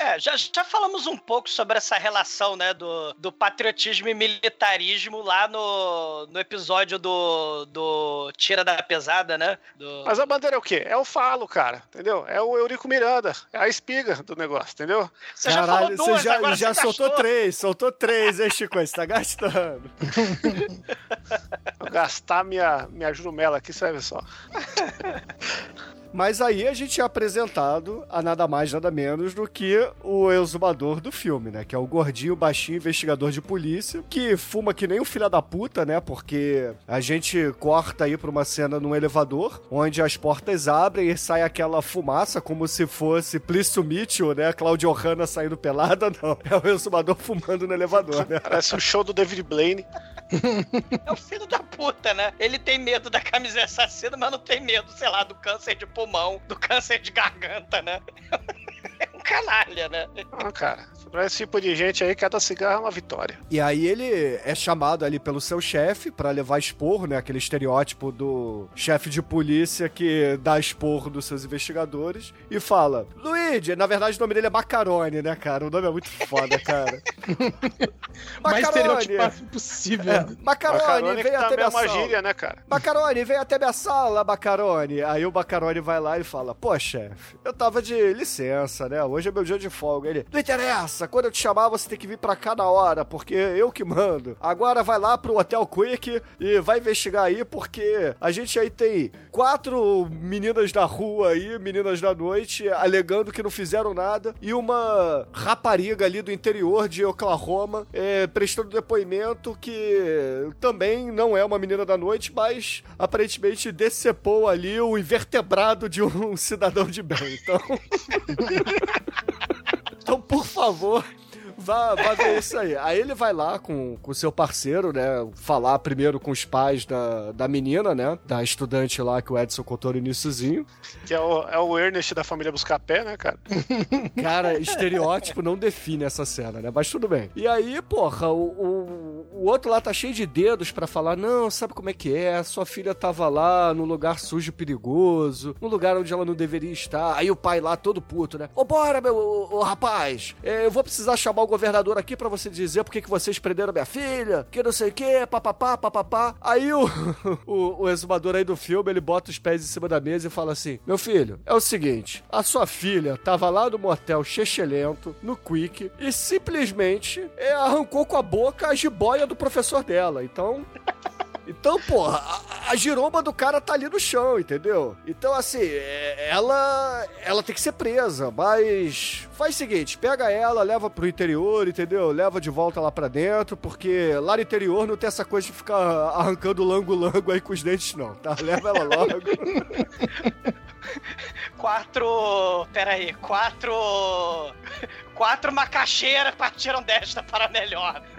É, já, já falamos um pouco sobre essa relação, né, do, do patriotismo e militarismo lá no, no episódio do, do Tira da Pesada, né? Do... Mas a bandeira é o quê? É o falo, cara, entendeu? É o Eurico Miranda, é a espiga do negócio, entendeu? Você já Caralho, falou duas, você já, agora já você soltou gastou. três, soltou três, hein, Chico? Você tá gastando. *laughs* Vou gastar minha, minha jurumela aqui, você vai ver só. *laughs* Mas aí a gente é apresentado a nada mais, nada menos do que o exumador do filme, né? Que é o gordinho, baixinho, investigador de polícia, que fuma que nem um filho da puta, né? Porque a gente corta aí pra uma cena num elevador, onde as portas abrem e sai aquela fumaça, como se fosse Plício Mitchell, né? Claudio Hanna saindo pelada, *laughs* não. É o exumador fumando no elevador, né? Parece o show do David Blaine. É o filho da puta, né? Ele tem medo da camiseta assassina, mas não tem medo, sei lá, do câncer de pulmão, do câncer de garganta, né? *laughs* É um canalha, né? Ah, cara, pra esse tipo de gente aí, cada cigarro é uma vitória. E aí ele é chamado ali pelo seu chefe pra levar esporro, né? Aquele estereótipo do chefe de polícia que dá esporro dos seus investigadores e fala: Luigi, na verdade o nome dele é Macarone, né, cara? O nome é muito foda, *laughs* cara. *laughs* Mais estereotipado possível. É, Macarone, Macarone que vem até minha é sala. gíria, né, cara? Macarone, vem até minha sala, Macarone. Aí o Macarone vai lá e fala: Pô, chefe, eu tava de licença, né? Hoje é meu dia de folga. Ele: Não interessa, quando eu te chamar, você tem que vir pra cá na hora, porque eu que mando. Agora vai lá pro Hotel Quick e vai investigar aí, porque a gente aí tem quatro meninas da rua aí, meninas da noite, alegando que não fizeram nada, e uma rapariga ali do interior de Oklahoma é, prestando depoimento que também não é uma menina da noite, mas aparentemente decepou ali o invertebrado de um *laughs* cidadão de bem. Então. *laughs* então, por favor. Vá, vá ver isso aí. Aí ele vai lá com o seu parceiro, né? Falar primeiro com os pais da, da menina, né? Da estudante lá que o Edson contou no iníciozinho. Que é o, é o Ernest da família Buscapé, né, cara? *laughs* Cara, estereótipo não define essa cena, né? Mas tudo bem. E aí, porra, o, o, o outro lá tá cheio de dedos pra falar: não, sabe como é que é? Sua filha tava lá num lugar sujo e perigoso, num lugar onde ela não deveria estar. Aí o pai lá todo puto, né? Ô, bora, meu ô, ô, rapaz, é, eu vou precisar chamar o governador aqui pra você dizer por que vocês prenderam minha filha, que não sei o que, papapá, papapá. Aí o, *laughs* o, o exumador aí do filme, ele bota os pés em cima da mesa e fala assim: Meu filho, é o seguinte, a sua filha tava lá no motel chechelento, no Quick, e simplesmente é, arrancou com a boca a jiboia do professor dela. Então. Então, porra, a, a giromba do cara tá ali no chão, entendeu? Então, assim, é- ela ela tem que ser presa, mas faz o seguinte, pega ela, leva pro interior, entendeu? Leva de volta lá pra dentro, porque lá no interior não tem essa coisa de ficar arrancando lango-lango aí com os dentes, não, tá? Leva ela logo. *laughs* Quatro. Pera aí, quatro. Quatro macaxeiras partiram desta para melhor. *laughs*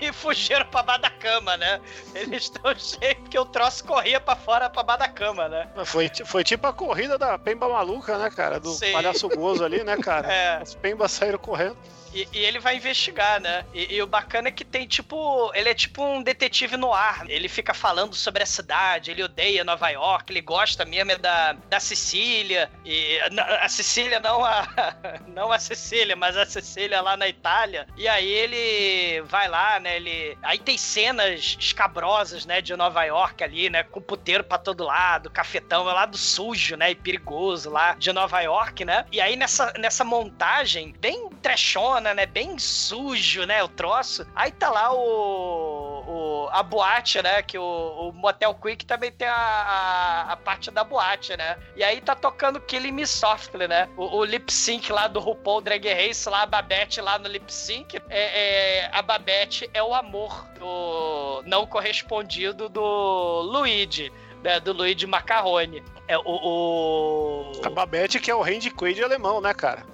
e fugiram pra baixo da cama, né? Eles estão cheios porque o troço corria pra fora pra baixo da cama, né? Foi, foi tipo a corrida da Pemba Maluca, né, cara? Do Sim. palhaço gozo ali, né, cara? É. As Pembas saíram correndo. E, e ele vai investigar, né? E, e o bacana é que tem tipo. Ele é tipo um detetive no ar. Ele fica falando sobre a cidade, ele odeia Nova York, ele gosta mesmo é da, da Sicília. E a Sicília não a. *laughs* Não a Sicília, mas a Sicília lá na Itália. E aí ele vai lá, né? Ele. Aí tem cenas escabrosas, né? De Nova York ali, né? Com puteiro pra todo lado, cafetão, é lá do sujo, né? E perigoso lá de Nova York, né? E aí nessa, nessa montagem, bem trechona, né? Bem sujo, né? O troço. Aí tá lá o. o a boate, né? Que o, o Motel Quick também tem a, a, a parte da boate, né? E aí tá tocando Killing Me Softly, né? O, o lip sync lá do RuPaul Drag Race, lá a Babette lá no lip sync. É, é- a Babette é o amor do não correspondido do Luigi. Né, do Luigi Macarrone. É o. o... A Babette, que é o Randy Quaid alemão, né, cara?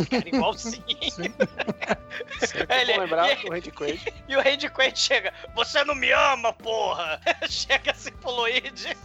Esse cara igualzinho. Sempre Ele- lembrar e- do Randy Quaid. *laughs* E o Randy Quaid chega, você não me ama, porra! *laughs* chega assim pro Luigi.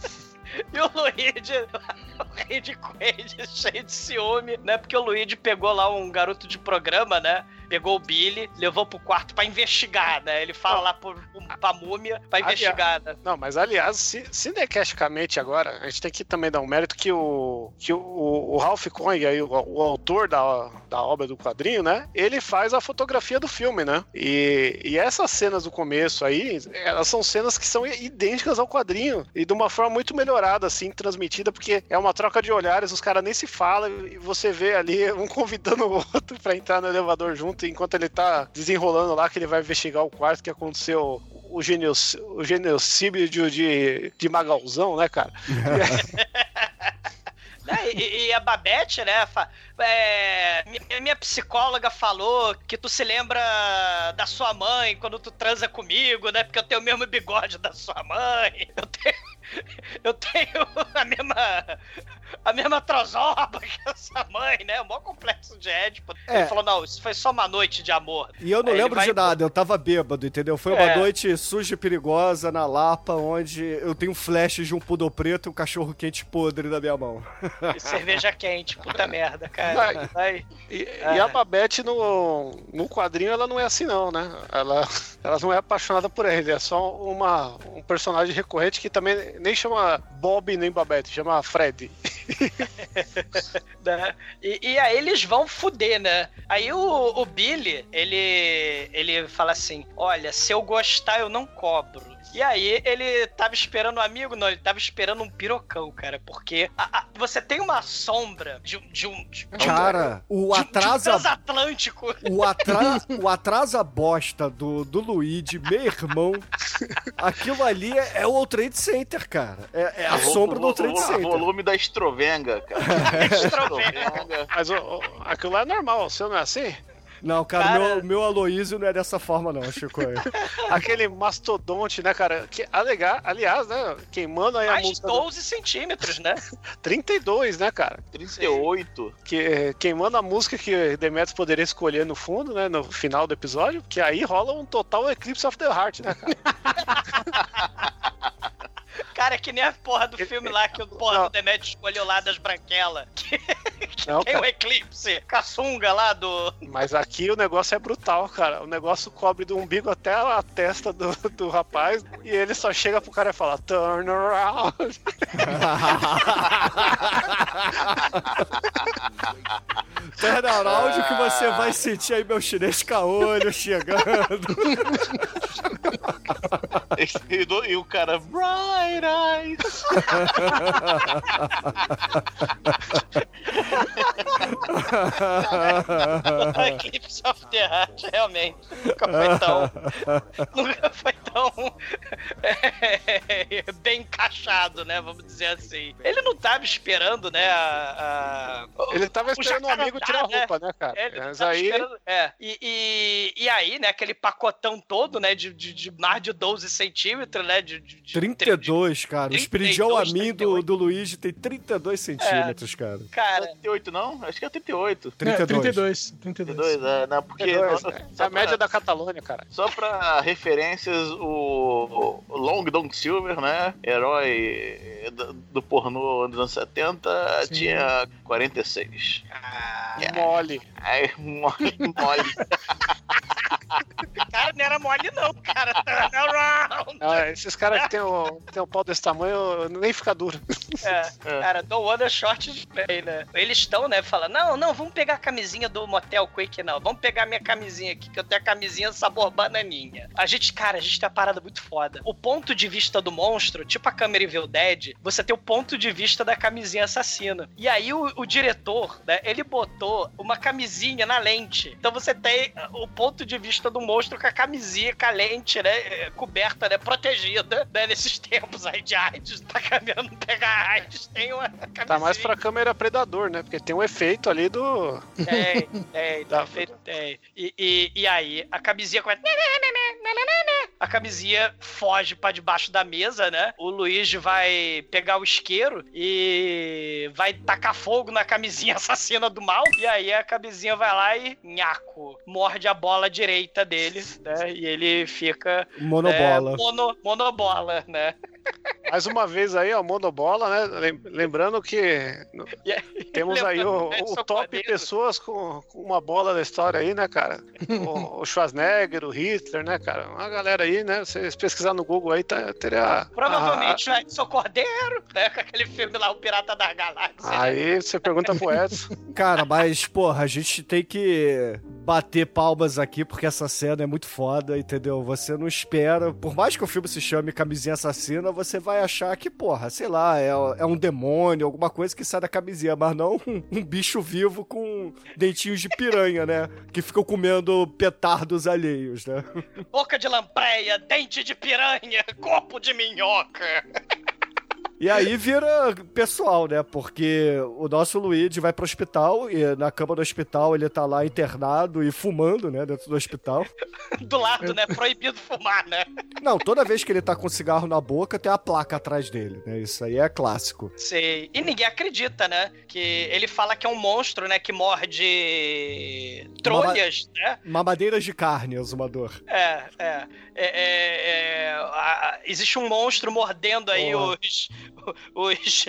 E o Luigi, *laughs* o Randy Quaid cheio de ciúme, né? Porque o Luigi pegou lá um garoto de programa, né? Pegou o Billy, levou pro quarto pra investigar, né? Ele fala lá pro, pra múmia pra Aliás- investigar, né? Não, mas aliás, ci- cinecasticamente agora, a gente tem que também dar um mérito que o, que o, o Ralph Cohen, aí, o, o autor da, da obra do quadrinho, né? Ele faz a fotografia do filme, né? E, e essas cenas do começo aí, elas são cenas que são idênticas ao quadrinho e de uma forma muito melhorada, assim, transmitida, porque é uma troca de olhares, os caras nem se falam e você vê ali um *laughs* convidando o outro pra entrar no elevador junto enquanto ele tá desenrolando lá que ele vai investigar o quarto que aconteceu o, o genocídio de, de Magalzão, né, cara? *laughs* Né? E, e a Babette, né? é, mi- minha psicóloga falou que tu se lembra da sua mãe quando tu transa comigo, né? Porque eu tenho o mesmo bigode da sua mãe. Eu tenho, *laughs* eu tenho a mesma. A mesma trozoba *laughs* que a sua mãe, né? O maior complexo de Édipo. É. Ele falou: não, isso foi só uma noite de amor. E eu não Aí lembro vai- de nada, eu tava bêbado, entendeu? Foi uma É. noite suja e perigosa na Lapa, onde eu tenho flashes de um poodle preto e um cachorro quente podre na minha mão. E cerveja quente, puta *laughs* merda, cara. Vai. Vai. E, É. e a Babette no, no quadrinho ela não é assim não, né? Ela, ela não é apaixonada por ele, é só uma, um personagem recorrente que também nem chama Bob nem Babette, chama Fred. *laughs* né? E, e aí eles vão fuder, né? Aí o, o Billy, ele, ele fala assim: Olha, se eu gostar, eu não cobro. E aí ele tava esperando um amigo, não, ele tava esperando um pirocão, cara, porque a- a- você tem uma sombra de, um- de um. De, de Cara, o de um- de um atrasa. transatlântico. O, *laughs* o atrasa bosta do, do Luigi, meu irmão. *laughs* Aquilo ali é, é o Trade Center, cara. É, é a O- sombra o- do World Trade o- O Center. volume da Estrovenga, cara. *laughs* Estrovenga. Mas o, o- aquilo lá é normal, o seu não é assim? Não, cara, Cara- Meu, meu Aloysio não é dessa forma, não, Chico. *laughs* Aquele mastodonte, né, cara? Que, alega- aliás, né, quem manda aí a Mais de música do 12 centímetros, né? *laughs* 32, né, cara? 38. Que, quem manda a música que Demetrius poderia escolher no fundo, né, no final do episódio, que aí rola um total Eclipse of the Heart, né, cara? *laughs* Cara, é que nem a porra do filme lá que o porra Não. do Demet escolheu lá das branquelas. Que, *laughs* que Não, tem o cara. eclipse, caçunga lá do. Mas aqui o negócio é brutal, cara. O negócio cobre do umbigo até a testa do, do rapaz e ele só chega pro cara e fala turn around. *laughs* Turnaround que você vai sentir aí meu chinês caolho chegando. *laughs* E, do- e o cara, Bright Eyes. Eclipse of the Heart, realmente. Nunca foi tão. *laughs* nunca foi tão. é, bem encaixado, né? Vamos dizer assim. Ele não tava esperando, né? A, a- Ele tava o esperando um amigo tirar a né? roupa, né, cara? Ele Mas aí esperando- é. E, e, e aí, né, aquele pacotão todo, né, de, de, de mais de 12 centímetros, né, de... de, de 32, cara. O 32, Spiridial a mim do, 38. do Luigi tem 32 centímetros, cara. Cara, 38 não? Acho que é 38. 32. É, 32. 32. 32, é, não, porque... 32, no- né? só É a média pra- da Catalônia, cara. Só pra referências, o Long Dong Silver, né? Herói do, do pornô dos anos 70, Sim. tinha 46. Mole. Aí, *laughs* mole, mole. cara, não era mole não, cara. Turn around. Ah, esses caras que tem o, tem o pau desse tamanho nem fica duro. É, É. cara, do Wonder Short play, né? Eles estão, né, falando, não, não, vamos pegar a camisinha do Motel Quick, não. Vamos pegar a minha camisinha aqui, que eu tenho a camisinha sabor bananinha. A gente, cara, a gente tem uma parada muito foda. O ponto de vista do monstro, tipo a câmera Evil Dead, você tem o ponto de vista da camisinha assassina. E aí o, o diretor, né, ele botou uma camisinha na lente. Então você tem o ponto de vista do monstro com a camisinha, com a lente, né, eh, coberta, né, protegida, né, nesses tempos aí de AIDS, tá caminhando pegar AIDS, tem uma camisinha. Tá mais pra câmera predador, né? Porque tem um efeito ali do. Tem, *laughs* tem, Tá. feito, tem. E, e, e aí, a camisinha começa. A camisinha foge pra debaixo da mesa, né? O Luigi vai pegar o isqueiro e vai tacar fogo na camisinha *laughs* assassina do mal. E aí a camisinha vai lá e nhaco, morde a bola direita dele, né? E ele fica. Monobola. É, mono, monobola, né? Mais uma vez aí, ó, monobola, né? Lem- Lembrando que *laughs* temos aí o, né, o só top pessoas com, com uma bola da história aí, né, cara? O, o Schwarzenegger, o Hitler, né, cara? Uma galera aí, né? Vocês pesquisar no Google aí, tá, teria. Provavelmente o Edson Cordeiro, né? Com aquele filme lá, O Pirata da Galáxia. a- Aí você pergunta pro Edson. Cara, mas, porra, a gente tem que bater palmas aqui porque essa cena é muito foda, entendeu? Você não espera, por mais que o filme se chame Camisinha Assassina, você vai achar que, porra, sei lá, é, é um demônio, alguma coisa que sai da camisinha, mas não um, um bicho vivo com dentinhos de piranha, né? Que ficam comendo petardos alheios, né? Boca de lampreia, dente de piranha, corpo de minhoca. E aí vira pessoal, né? Porque o nosso Luigi vai pro hospital e na cama do hospital ele tá lá internado e fumando, né? Dentro do hospital. Do lado, né? Proibido fumar, né? Não, toda vez que ele tá com cigarro na boca tem a placa atrás dele, né? Isso aí é clássico. Sei. E ninguém acredita, né? Que ele fala que é um monstro, né? Que morde trolhas, né? Mamadeiras de carne, exumador. É, é. é, é, é existe um monstro mordendo aí Porra. os, *laughs* os,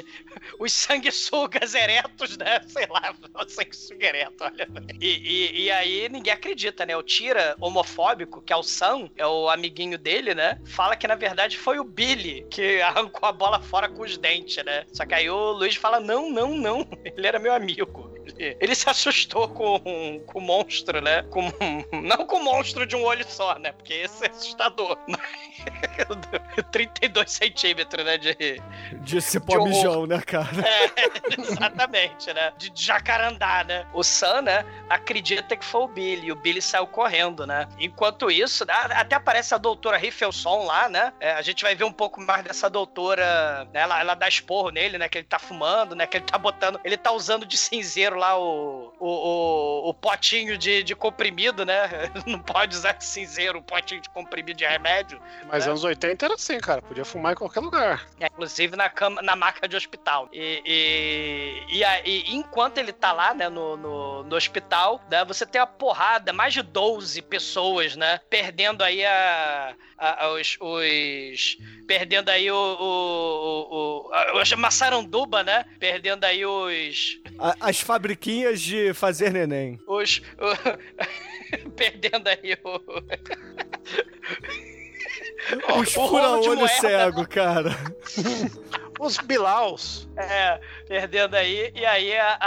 os sanguessugas eretos, né? *laughs* Sei lá, sanguessuga ereto, olha. E, e, e aí ninguém acredita, né? O Tira, homofóbico, que é o Sam, é o amiguinho dele, né? Fala que na verdade foi o Billy que *laughs* arrancou a bola fora com os dentes, né? Só que aí o Luiz fala: não, não, não, ele era meu amigo. Ele, se assustou com, com o monstro, né? Com, *laughs* não com o monstro de um olho só, né? Porque esse é assustador. *laughs* 32 centímetros, né? De, De cipó mijão, né, cara? é, *laughs* exatamente, né? De jacarandá, né? O Sam, né, acredita que foi o Billy. E o Billy saiu correndo, né? Enquanto isso, né, até aparece a doutora Riffelson lá, né? É, a gente vai ver um pouco mais dessa doutora. Né? Ela, ela dá esporro nele, né? Que ele tá fumando, né? Que ele tá botando. Ele tá usando de cinzeiro lá o, o, o, o potinho de, de comprimido, né? *laughs* Não pode usar de cinzeiro o potinho de comprimido de remédio. Mas É. anos 80 era assim, cara. Podia fumar em qualquer lugar. É, inclusive na, cama, na maca de hospital. E, e, e aí, enquanto ele tá lá, né, no, no, no hospital, né, você tem a porrada, mais de 12 pessoas, né, perdendo aí a, a- os, os- Perdendo aí o... o, o, a, a maçaranduba, né, perdendo aí os... A- As fabriquinhas de fazer neném. Os... o- *laughs* perdendo aí o... *laughs* Os o fura-olho cego, cara. *laughs* Os Bilaus. É, perdendo aí. E aí a,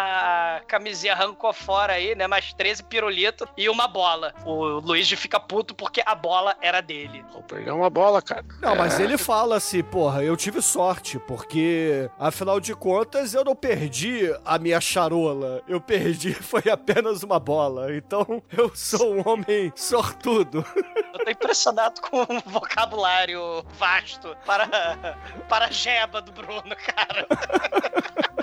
a camisinha arrancou fora aí, né? Mais 13 pirulitos e uma bola. O Luigi fica puto porque a bola era dele. Vou pegar uma bola, cara. Não, mas ele fala assim, porra, eu tive sorte, porque, afinal de contas, eu não perdi a minha charola. Eu perdi, *laughs* foi apenas uma bola. Então, eu sou um homem sortudo. *laughs* Eu tô impressionado com o vocabulário vasto para, para a jeba do Bruno, cara. *laughs*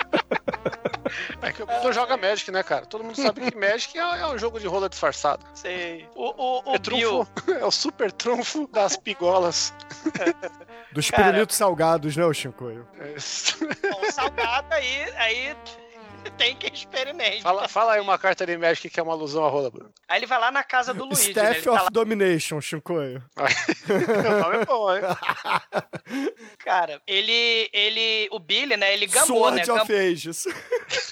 É que o Bruno joga Magic, né, cara? Todo mundo sabe que Magic é, é um jogo de rola disfarçado. Sei. O, o, o É Bill. trunfo, *laughs* é o super trunfo das pigolas. Dos Cara. pirulitos salgados, né, o Shinkoio? É, Bom, salgado aí, aí *laughs* tem que experimente. Fala, fala aí uma carta de Magic que é uma alusão à rola, Bruno. Aí ele vai lá na casa do Luigi, né? Staff Ele tá of lá, Domination, Shinkoio. *laughs* o nome é bom, hein? *laughs* cara, ele, ele, o Billy, né, ele gamou, Sword né? of Ages.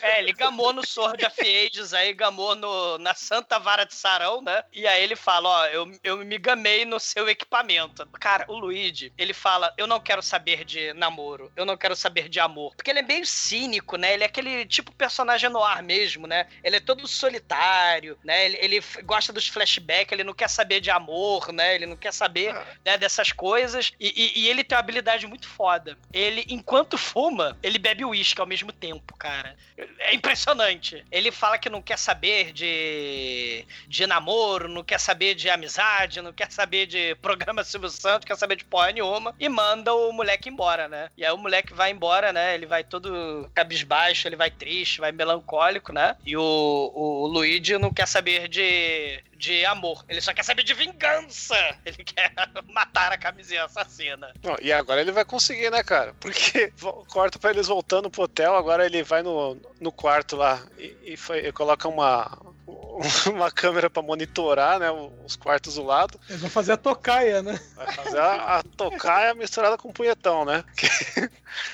É, ele gamou no Sword of Ages, aí gamou no, na Santa Vara de Sarão, né? E aí ele fala, ó, eu, eu me gamei no seu equipamento. Cara, o Luigi, ele fala, eu não quero saber de namoro, eu não quero saber de amor. Porque ele é meio cínico, né? Ele é aquele tipo personagem no ar mesmo, né? Ele é todo solitário, né? Ele, ele gosta dos flashbacks, ele não quer saber de amor, né? Ele não quer saber né, dessas coisas. E, e- e ele tem uma habilidade muito foda. Ele, enquanto fuma, ele bebe uísque ao mesmo tempo, cara. É impressionante. Ele fala que não quer saber de, de namoro, não quer saber de amizade, não quer saber de programa Silvio Santos, quer saber de porra nenhuma. E manda o moleque embora, né? E aí o moleque vai embora, né? Ele vai todo cabisbaixo, ele vai triste, vai melancólico, né? E o, o, Luigi não quer saber de, de amor. Ele só quer saber de vingança. Ele *laughs* quer matar a camisinha assassina. Não, e agora ele vai conseguir, né, cara? Porque corta pra eles voltando pro hotel, agora ele vai no, no quarto lá e, e foi- e coloca uma, *laughs* uma câmera pra monitorar, né, os quartos do lado. Eles vão fazer a tocaia, né? Vai fazer a, a tocaia misturada com punhetão, né?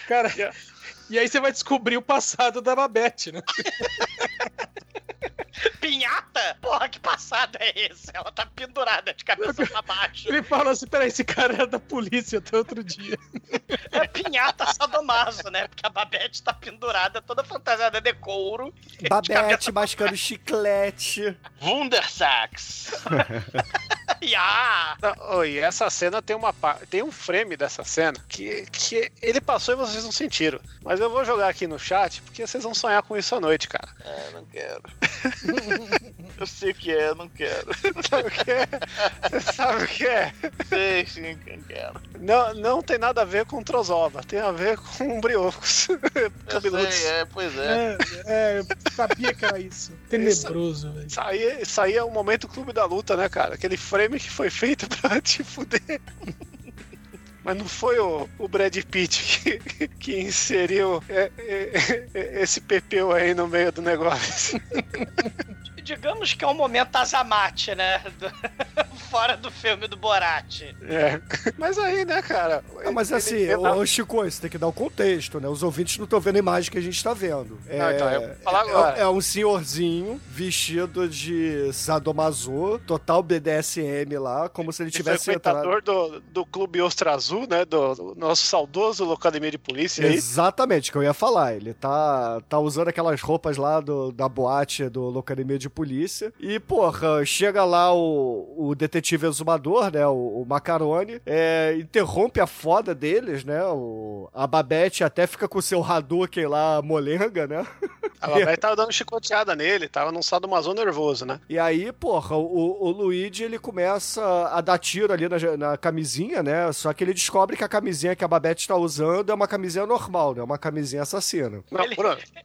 Cara, *laughs* e aí você vai descobrir o passado da Babette, né? Pinhata? Porra, que passado passado é esse? Ela tá pendurada de cabeça pra baixo. Ele fala assim: peraí, esse cara era da polícia até outro dia. É pinhata sadomaso, né? Porque a Babette tá pendurada, toda fantasiada de couro. Babette mascando chiclete. Wundersax. *laughs* Ya! Não, oh, e essa cena tem uma tem um frame dessa cena que, que ele passou e vocês não sentiram. Mas eu vou jogar aqui no chat porque vocês vão sonhar com isso à noite, cara. É, não quero. *laughs* eu sei o que é, não quero. Sabe o que é? Você sabe o que é? Sei sim que eu quero. Não, não tem nada a ver com Trozoba, tem a ver com briocos *laughs* Eu cabeludos. sei, é, pois é. É, é, eu sabia que era isso. Tenebroso, velho. Isso aí, isso aí é o momento clube da luta, né, cara? Aquele frame que foi feito *laughs* pra te fuder. Mas não foi o, o Brad Pitt que, *laughs* que inseriu é, é, é, esse pepeu aí no meio do negócio. *laughs* Digamos que é um momento azamate, né? Do- *laughs* Fora do filme do Borat. É. Mas aí, né, cara? Não, mas ele- assim, ele- ô, ô, Chico, você tem que dar o contexto, né? Os ouvintes não estão vendo a imagem que a gente tá vendo. É, Não, então, eu vou falar é- agora. é um senhorzinho vestido de sadomaso, total BDSM lá, como se ele Ele tivesse foi entrado... do, do Clube Ostra Azul, né? Do, do nosso saudoso Locademia de Polícia aí. Exatamente, que eu ia falar. Ele tá, tá usando aquelas roupas lá do, da boate do Locademia de Polícia. E, porra, chega lá o, o detetive exumador, né? O, o Macarone, é, interrompe a foda deles, né? O, a Babette até fica com o seu Hadouken lá, molenga, né? *laughs* A Babette tava dando chicoteada nele, tava num sadomaso nervoso, né? E aí, porra, o, o Luigi ele começa a dar tiro ali na, na camisinha, né? Só que ele descobre que a camisinha que a Babette está usando é uma camisinha normal, né? Uma camisinha assassina. Não, Ele-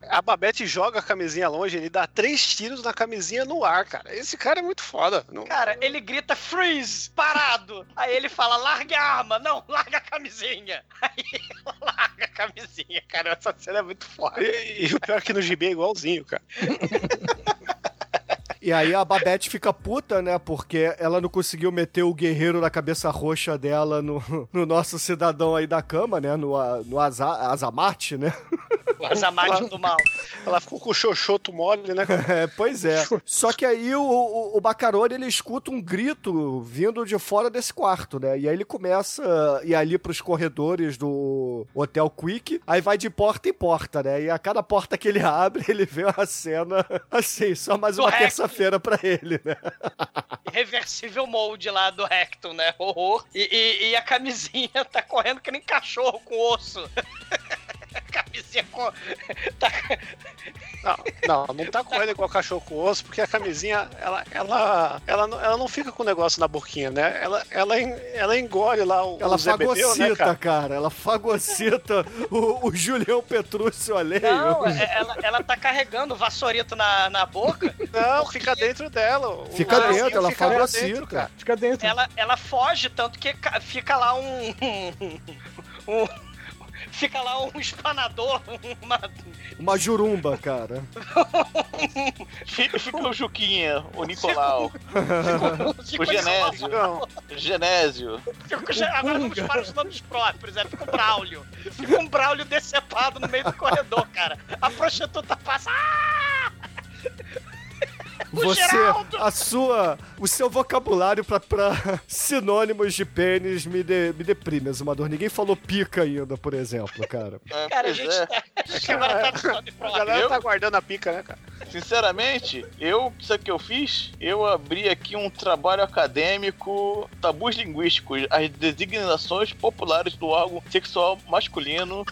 a Babette joga a camisinha longe, ele dá três tiros na camisinha no ar, cara. Esse cara é muito foda. Não- Cara, ele grita freeze, parado. Aí ele fala, larga a arma. Não, larga a camisinha. *laughs* Aí larga a camisinha, cara. Essa cena é muito foda. E, e o pior é que no gibi é igualzinho, cara. E aí a Babette fica puta, né? Porque ela não conseguiu meter o guerreiro da cabeça roxa dela no, no nosso cidadão aí da cama, né? No, no Aza, Azamate, *laughs* O Azamate do mal. Ela ficou com o xoxoto mole, né? *laughs* É, pois é. Só que aí o, o, o Bacarone, ele escuta um grito vindo de fora desse quarto, né? E aí ele começa a ir ali pros corredores do Hotel Quick, aí vai de porta em porta, né? E a cada porta que ele abre, ele vê uma cena, assim, só mais uma terça-feira pra ele, né? Reversível mode lá do Hector, né? Horror. E, e- e a camisinha *laughs* tá correndo que nem cachorro com osso. *laughs* camisinha com. *laughs* Tá... Não, não, não tá correndo igual cachorro com osso, porque a camisinha, ela, ela, ela, não, ela não fica com o negócio na boquinha, né? Ela, ela, ela engole lá o, Ela o Bebeu, fagocita, né, cara? cara? Ela fagocita o, o Julião Petrúcio alheio. Não, é- ela, ela tá carregando o vassourito na, na boca. Não, fica dentro dela. Fica dentro, ela fica fagocita. dentro, cara. Fica dentro. Ela, ela foge, tanto que ca- fica lá um. *laughs* um- fica lá um espanador, uma, Uma jurumba, cara. *laughs* Fica, o Juquinha, o Nicolau, fica *laughs* o Genésio, Não, Genésio. Fica, o- agora vamos para os nomes próprios, é, fica um Braulio. Fica um Braulio decepado no meio do corredor, cara. A prostituta passa. "Ah!" Você, Geraldo! a sua, o seu vocabulário pra, pra sinônimos de pênis me, de, me deprime, Azumador. Ninguém falou pica ainda, por exemplo, cara. É, *laughs* Cara, a gente é. tá. Agora tá no nome a próprio. galera Eu? tá guardando a pica, né, cara? Sinceramente, eu, sabe o que eu fiz? Eu abri aqui um trabalho acadêmico, tabus linguísticos, as designações populares do órgão sexual masculino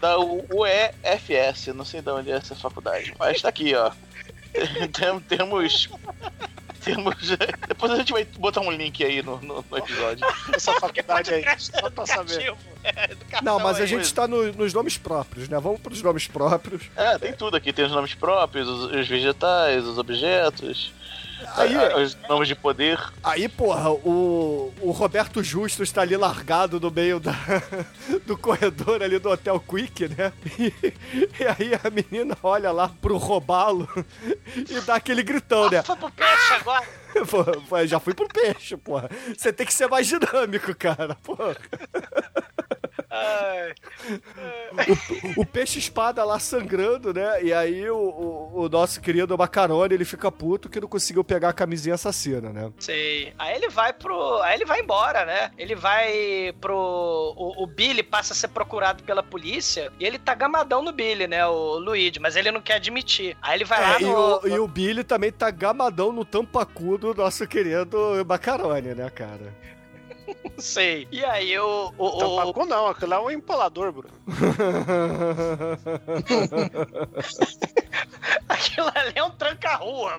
da UEFS, não sei de onde é essa faculdade, mas tá aqui, ó. *laughs* Tem- temos. Temos. Depois a gente vai botar um link aí no, no- no episódio. Essa faculdade aí. Só pra saber. É, Não, mas a aí. gente tá no- nos nomes próprios, né? Vamos pros nomes próprios. É, tem tudo aqui. Tem os nomes próprios, os, os vegetais, os objetos, Aí, a- os nomes de poder. aí porra, o, o Roberto Justo está ali largado no meio da, *laughs* do corredor ali do Hotel Quick, né? E, e aí a menina olha lá pro robalo *laughs* e dá aquele gritão, né? Foi pro peixe agora. *laughs* Pô, já fui pro peixe, porra. Você tem que ser mais dinâmico, cara, porra. O, o peixe-espada lá sangrando, né? E aí o, o, o nosso querido Macarone, ele fica puto que não conseguiu pegar a camisinha assassina, né? sei. Aí ele vai pro. Aí ele vai embora, né? Ele vai pro. O, o Billy passa a ser procurado pela polícia e ele tá gamadão no Billy, né? O Luigi, mas ele não quer admitir. Aí ele vai lá É, e, no. o, e o Billy também tá gamadão no tampacu do nosso querido Macarone, né, cara? *laughs* Sei. E aí o. o, o- Tampacu não, aquilo é um empalador, Bruno. *laughs* *laughs* Aquilo ali é um tranca-rua.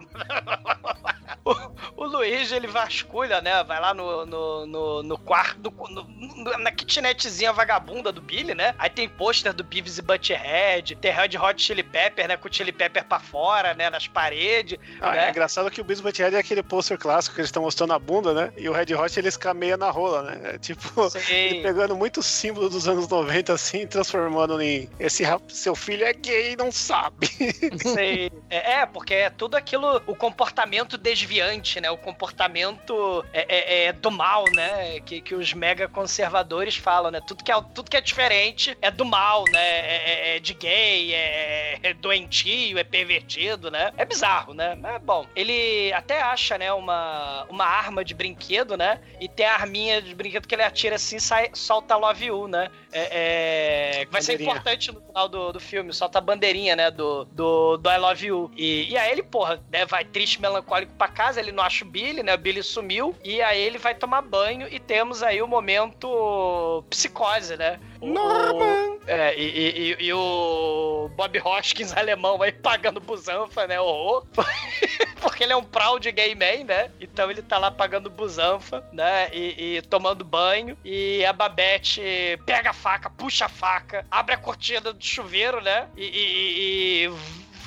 O, Luigi, ele vasculha, né? Vai lá no, no, no, no quarto, no- no- na kitnetzinha vagabunda do Billy, né? Aí tem pôster do Beavis e Butthead, tem Red Hot Chili Pepper, né? Com o Chili Pepper pra fora, né? Nas paredes, Ah, né? É engraçado que o Beavis Butthead é aquele pôster clássico que eles estão mostrando a bunda, né? E o Red Hot ele escameia na rola, né? É tipo, *laughs* Sim. ele pegando muito símbolo dos anos 90 assim, e transformando em esse rap- seu filho é gay e não sabe. Sei. *laughs* É, é, porque é tudo aquilo, o comportamento desviante, né? O comportamento é, é- é do mal, né? Que, que os mega conservadores falam, né? Tudo que é, tudo que é diferente é do mal, né? É, é- é de gay, é, é doentio, é pervertido, né? É bizarro, né? Mas, bom, ele até acha, né, uma, uma arma de brinquedo, né? E tem a arminha de brinquedo que ele atira assim e sai, solta Love You, né? É, é, vai ser importante no final do, do filme, solta a bandeirinha, né, do, do, do I Love You. E, e aí ele, porra, né, vai triste, melancólico pra casa, ele não acha o Billy, né, o Billy sumiu, e aí ele vai tomar banho e temos aí o momento psicose, né. Norman! É, e, e- e- o Bob Hoskins *laughs* alemão aí pagando busanfa, né, horror. *laughs* Porque ele é um proud gay man, né? Então ele tá lá pagando busanfa, né? E, e tomando banho. E a Babette pega a faca, puxa a faca, abre a cortina do chuveiro, né? E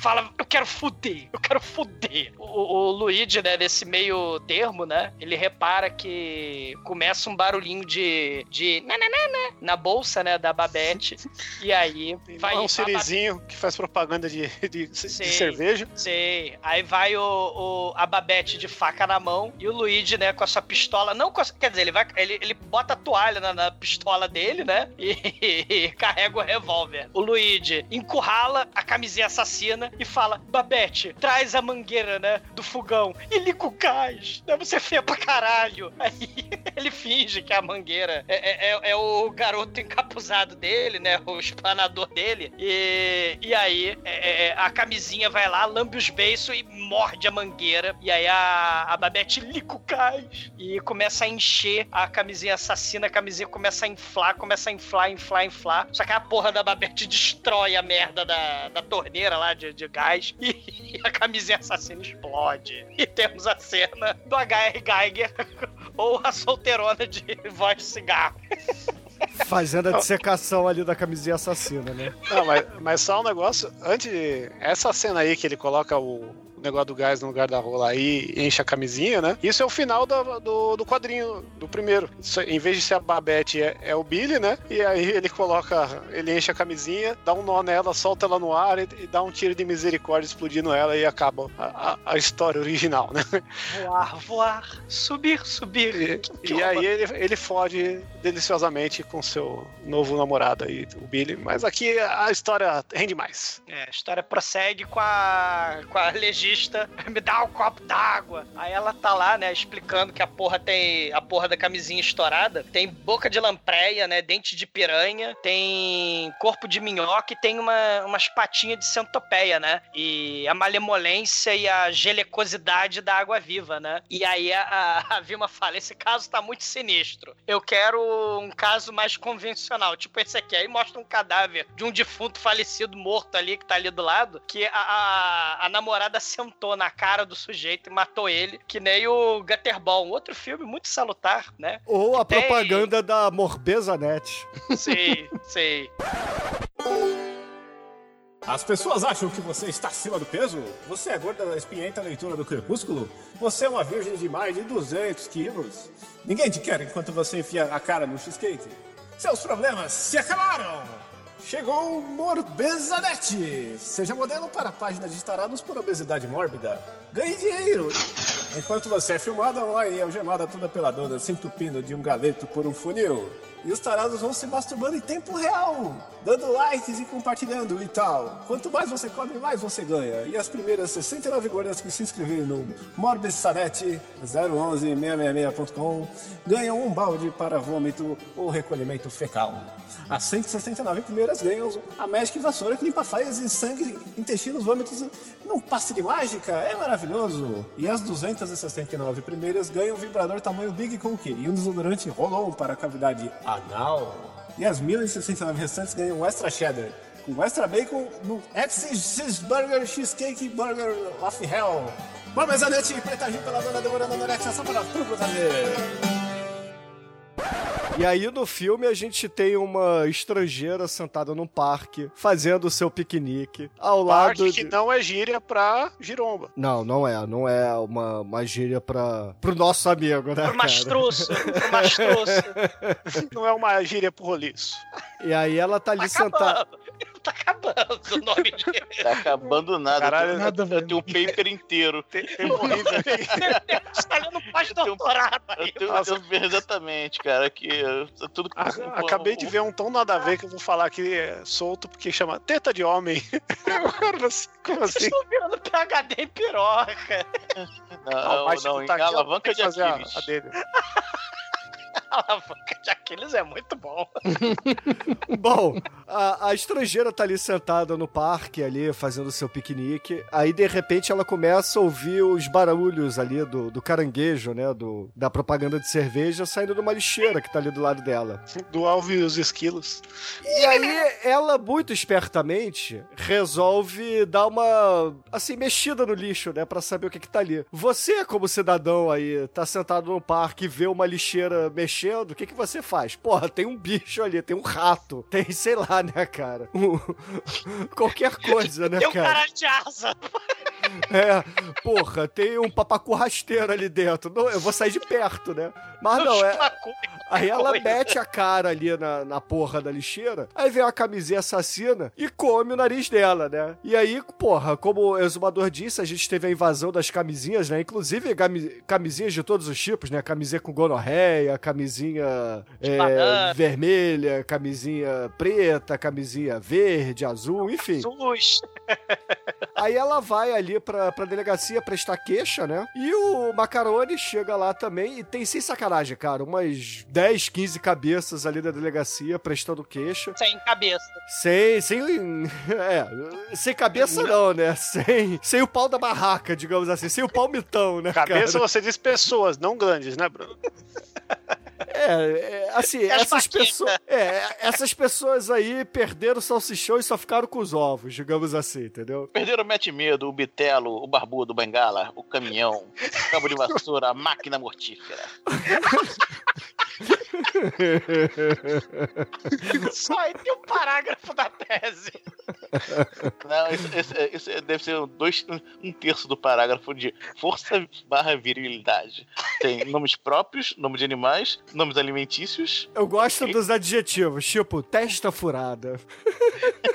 fala, eu quero fuder, eu quero fuder. O, o Luigi, né, nesse meio termo, né? Ele repara que começa um barulhinho de. de nananana na bolsa, né, da Babette. E aí vai. é um sirizinho que faz propaganda de, de, de Sim. cerveja. Sei. Aí vai o, o- a Babette de faca na mão e o Luigi, né, com a sua pistola. Não com a, Quer dizer, ele, vai, ele, ele bota a toalha na, na pistola dele, né? *laughs* E, e carrega o revólver. O Luigi encurrala a camisinha assassina e fala: Babette, traz a mangueira, né? Do fogão e liga o gás. Né, você é feia pra caralho. *laughs* Aí ele finge que a mangueira é, é- é- é o garoto encapuzado dele, né? O espanador dele. E, e aí é- é- a camisinha vai lá, lambe os beiços e morde a mangueira. E aí a, a Babette liga o gás e começa a encher a camisinha assassina. A camisinha começa a inflar, começa a inflar, inflar, inflar. Só que a porra da Babette destrói a merda da, da torneira lá de, de gás *laughs* e, a camisinha assassina explode. E temos a cena do H.R. Geiger *laughs* ou a solteirona de voz de cigarro. Fazendo a dissecação ali da camisinha assassina, né? Não, mas, mas só um negócio, antes. Essa cena aí que ele coloca o negócio do gás no lugar da rola aí enche a camisinha, né? Isso é o final do, do, do quadrinho, do primeiro. Isso, em vez de ser a Babette, é, é o Billy, né? E aí ele coloca, ele enche a camisinha, dá um nó nela, solta ela no ar e, e dá um tiro de misericórdia explodindo ela e acaba a, a- a história original, né? Voar, voar, subir, subir. E, e aí ele, ele foge deliciosamente com seu novo namorado aí, o Billy. Mas aqui a história rende mais. É, a história prossegue com a, com a *laughs* me dá um copo d'água. Aí ela tá lá, né, explicando que a porra tem a porra da camisinha estourada, tem boca de lampreia, né, dente de piranha, tem corpo de minhoca e tem uma, umas patinhas de centopeia, né? E a malemolência e a gelecosidade da água viva, né? E aí a, a, Vilma fala, esse caso tá muito sinistro. Eu quero um caso mais convencional, tipo esse aqui. Aí mostra um cadáver de um defunto falecido morto ali, que tá ali do lado, que a, a, a namorada sentou na cara do sujeito e matou ele, que nem o Gutterball, um outro filme muito salutar, né? Ou a Tem- propaganda da Morbeza Net. Sei, *laughs* sei. As pessoas acham que você está acima do peso? Você é gorda da espinhenta leitura do crepúsculo? Você é uma virgem de mais de 200 quilos? Ninguém te quer enquanto você enfia a cara no cheesecake. Seus problemas se acabaram! Chegou o Morbezanet! Seja modelo para a página de tarados por obesidade mórbida. Ganhe dinheiro! Enquanto você é filmada online e algemada toda peladona, se entupindo de um galeto por um funil. E os tarados vão se masturbando em tempo real, dando likes e compartilhando e tal. Quanto mais você come, mais você ganha. E as primeiras 69 gordas que se inscreverem no Morbissanet 011-666.com ganham um balde para vômito ou recolhimento fecal. As 169 primeiras ganham a Magic Vassoura que limpa falhas e sangue, intestinos, vômitos num passe de mágica. É maravilhoso. E as 269 primeiras ganham um vibrador tamanho Big Conk e um desodorante Rolon para a cavidade anal. E as 1069 restantes ganham um extra cheddar. Com extra bacon no X-Cheeseburger Cheesecake Burger of Hell. Bom, mas a noite preta Gil pela dona devorando anorexia só para tudo fazer. E aí no filme a gente tem uma estrangeira sentada num parque, fazendo o seu piquenique, ao Parte lado que de... não é gíria pra giromba. Não, não é. Não é uma, uma gíria pra, pro nosso amigo, né, Pro cara? mastroço, pro *laughs* mastroço. Não é uma gíria pro roliço. E aí ela tá ali Tá sentada... Tá acabando o nome *laughs* de... Tá acabando nada. Caralho, eu, nada, tenho, eu tenho um paper inteiro. Tem, tem um aqui. *laughs* Você tá lendo pós-doutorado Eu aí. tenho, eu tenho- exatamente, cara, que tudo que A- acabei de ver um tão nada a ver que eu vou falar aqui é, solto, porque chama Teta de Homem. *laughs* Agora assim, como Vocês assim? estão virando PHD em piroca. Não, mas não, tipo, em tá aqui, ó, alavanca de fazer a- a dele. A alavanca de Aquiles é muito bom. *laughs* Bom, a, a estrangeira tá ali sentada no parque, ali, fazendo seu piquenique. Aí, de repente, ela começa a ouvir os barulhos ali do, do caranguejo, né? Do, da propaganda de cerveja saindo de uma lixeira que tá ali do lado dela. Do Alves e os Esquilos. E aí, ela, muito espertamente, resolve dar uma, assim, mexida no lixo, né? Pra saber o que que tá ali. Você, como cidadão aí, tá sentado no parque e vê uma lixeira mexendo, o que que você faz? Porra, tem um bicho ali, tem um rato, *laughs* tem, sei lá, né, cara? Um- Qualquer coisa, né, Tem um cara? cara de asa. É, porra, tem um papacu rasteiro ali dentro. Não, eu vou sair de perto, né? Mas não, é... Aí ela mete a cara ali na, na porra da lixeira, aí vem uma camisinha assassina e come o nariz dela, né? E aí, porra, como o exumador disse, a gente teve a invasão das camisinhas, né? Inclusive cami- camisinhas de todos os tipos, né? Camisinha com gonorreia, camisinha é, vermelha, camisinha preta, camisinha verde, azul, enfim. SUS. Aí ela vai ali pra, pra delegacia prestar queixa, né? E o Macarone chega lá também e tem, sem sacanagem, cara, umas 10, 15 cabeças ali da delegacia prestando queixa. Sem cabeça. Sem, sem, *laughs* é, sem cabeça não, né? Sem, sem o pau da barraca, digamos assim, sem o palmitão, né, Cabeça cara? você diz pessoas, não grandes, né, Bruno? *laughs* É, é, assim, as essas pessoas, é, essas pessoas aí perderam o salsichão e só ficaram com os ovos, digamos assim, entendeu? Perderam o Mete Medo, o Bitelo, o Barbudo, o Bengala, o Caminhão, o Cabo de Vassoura, a Máquina Mortífera. *laughs* *laughs* Só aí tem um parágrafo da tese. Não, esse, esse- esse deve ser dois, um terço do parágrafo de força barra virilidade. Tem nomes próprios, nome de animais, nomes alimentícios. Eu gosto dos adjetivos, tipo, testa furada. *laughs*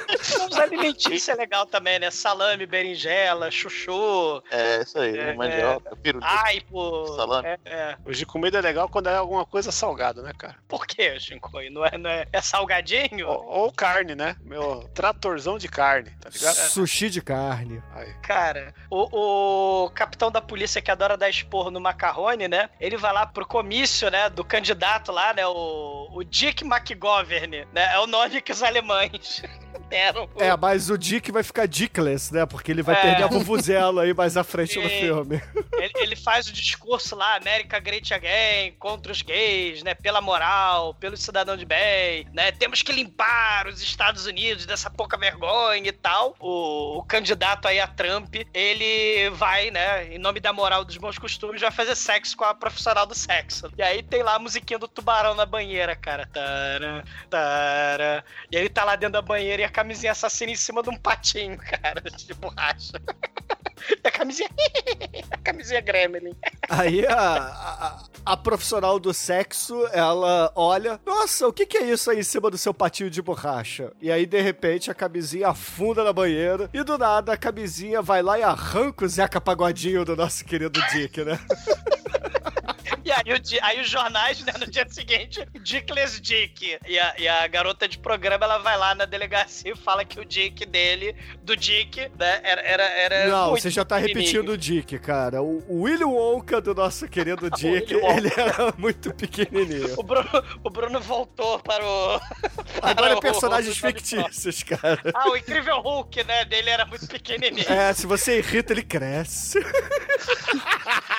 Os alimentícios é legal também, né? Salame, berinjela, chuchu, É isso aí, É, mandioca, pirulito. aipo. Salame. É, é. Hoje comida é legal quando é alguma coisa salgada, né, cara? Por quê, Shinkoi? Não é, não é, é salgadinho? Ou, ou carne, né? Meu tratorzão de carne, tá ligado? Sushi de carne. Aí. Cara, o, o capitão da polícia que adora dar esporro no macarrone, né? Ele vai lá pro comício, né? Do candidato lá, né? O, o Dick McGovern, né? É o nome que os alemães *laughs* deram. É, mas o Dick vai ficar dickless, né? Porque ele vai É. perder a vuvuzela aí mais à frente *laughs* no Sim. filme. Ele, ele faz o discurso lá, América Great Again, contra os gays, né? Pela moral, pelo cidadão de bem, né? Temos que limpar os Estados Unidos dessa pouca vergonha e tal. O, o candidato aí a Trump, ele vai, né? Em nome da moral dos bons costumes, vai fazer sexo com a profissional do sexo. E aí tem lá a musiquinha do tubarão na banheira, cara. Tara, tara. E ele tá lá dentro da banheira e a camisinha assassina em cima de um patinho, *laughs* cara, de borracha. E *laughs* a camisinha. *laughs* a camisinha Gremlin. Aí a, a, a profissional do sexo, ela olha, nossa, o que, que é isso aí em cima do seu patinho de borracha? E aí, de repente, a camisinha afunda na banheira e do nada a camisinha vai lá e arranca o Zeca Pagodinho do nosso querido Dick, né? E aí, o aí os jornais, né, no dia seguinte, Dickless Dick. E a, e a garota de programa, ela vai lá na delegacia e fala que o Dick dele, do Dick, né, era... era, era Não, você já tá repetindo o Dick, cara. O, o Willy Wonka do nosso querido *laughs* Dick, ele era muito pequenininho. O Bruno, o Bruno voltou para o... para *laughs* Agora é personagens o- fictícios, cara. Ah, o Incrível Hulk, né, dele era muito pequenininho. É, se você irrita, ele cresce. *laughs*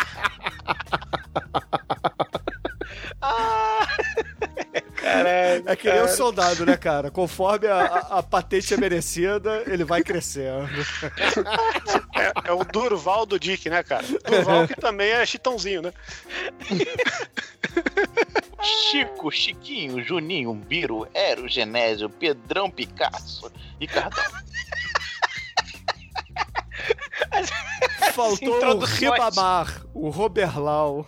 *laughs* Ah, É que nem o soldado, né, cara? Conforme a, a- a patente é merecida, ele vai crescendo. É, é o Durval do Dick, né, cara? Durval que também é chitãozinho, né? Chico, Chiquinho, Juninho, Biro, Ero, Genésio, Pedrão Picasso e Cardão. Faltou o. Ribamar, o Roberlau.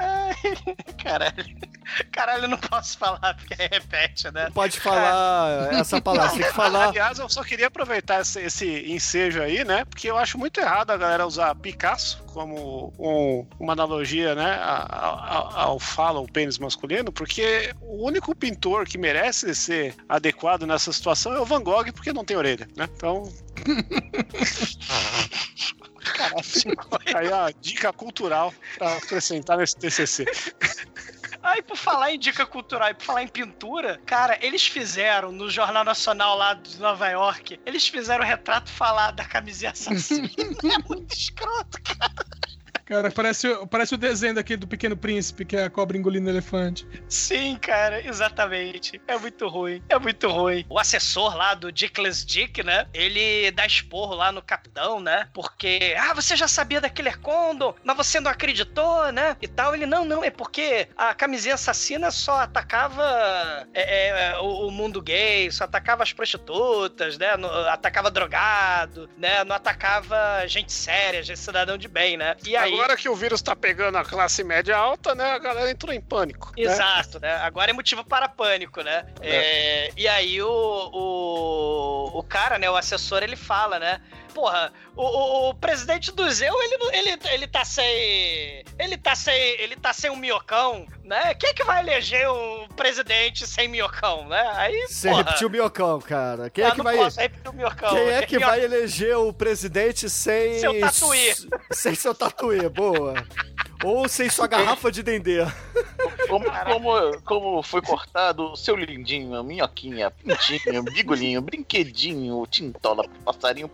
*laughs* Caralho. Caralho, eu não posso falar porque repete, né? Pode falar essa palavra, tem que falar. Aliás, eu só queria aproveitar esse, esse ensejo aí, né? Porque eu acho muito errado a galera usar Picasso como um- uma analogia, né? a- a- a- Ao fala, o pênis masculino, porque o único pintor que merece ser adequado nessa situação é o Van Gogh, porque não tem orelha, né? Então. *laughs* *laughs* Aí a dica cultural pra acrescentar nesse TCC. Aí, *laughs* por falar em dica cultural e por falar em pintura, cara, eles fizeram no Jornal Nacional lá de Nova York, eles fizeram o retrato falado da camisinha assassina. *laughs* é muito escroto, cara. Cara, parece, o- parece o desenho daquele do Pequeno Príncipe, que é a cobra engolindo o elefante. Sim, cara, exatamente. É muito ruim. É muito ruim. O assessor lá do Dickless Dick, né? Ele dá esporro lá no capitão, né? Porque, ah, você já sabia da Killer mas você não acreditou, né? E tal. Ele, não, não, é porque a camisinha assassina só atacava é, é, o, o mundo gay, só atacava as prostitutas, né? No- atacava drogado, né? Não atacava gente séria, gente cidadão de bem, né? E aí. Agora que o vírus tá pegando a classe média alta, né? A galera entrou em pânico. né? Exato, né? Agora é motivo para pânico, né? É, e aí o, o, o cara, né, o assessor, ele fala, né? Porra, o, o- o presidente do Zeu, ele, não- ele, ele tá sem. Ele tá sem. Ele tá sem um miocão, né? Quem é que vai eleger um presidente sem miocão, né? Aí. Você porra, repetiu o miocão, cara. Quem ah, é que vai. posso o miocão. Quem é que Minho- vai eleger o presidente sem. Seu tatuí. Sem seu tatuê, boa. Ou sem sua garrafa de dendê. Como, como, como foi cortado o seu lindinho, minhoquinha, pintinho, bigolinho, brinquedinho, tintola, passarinho,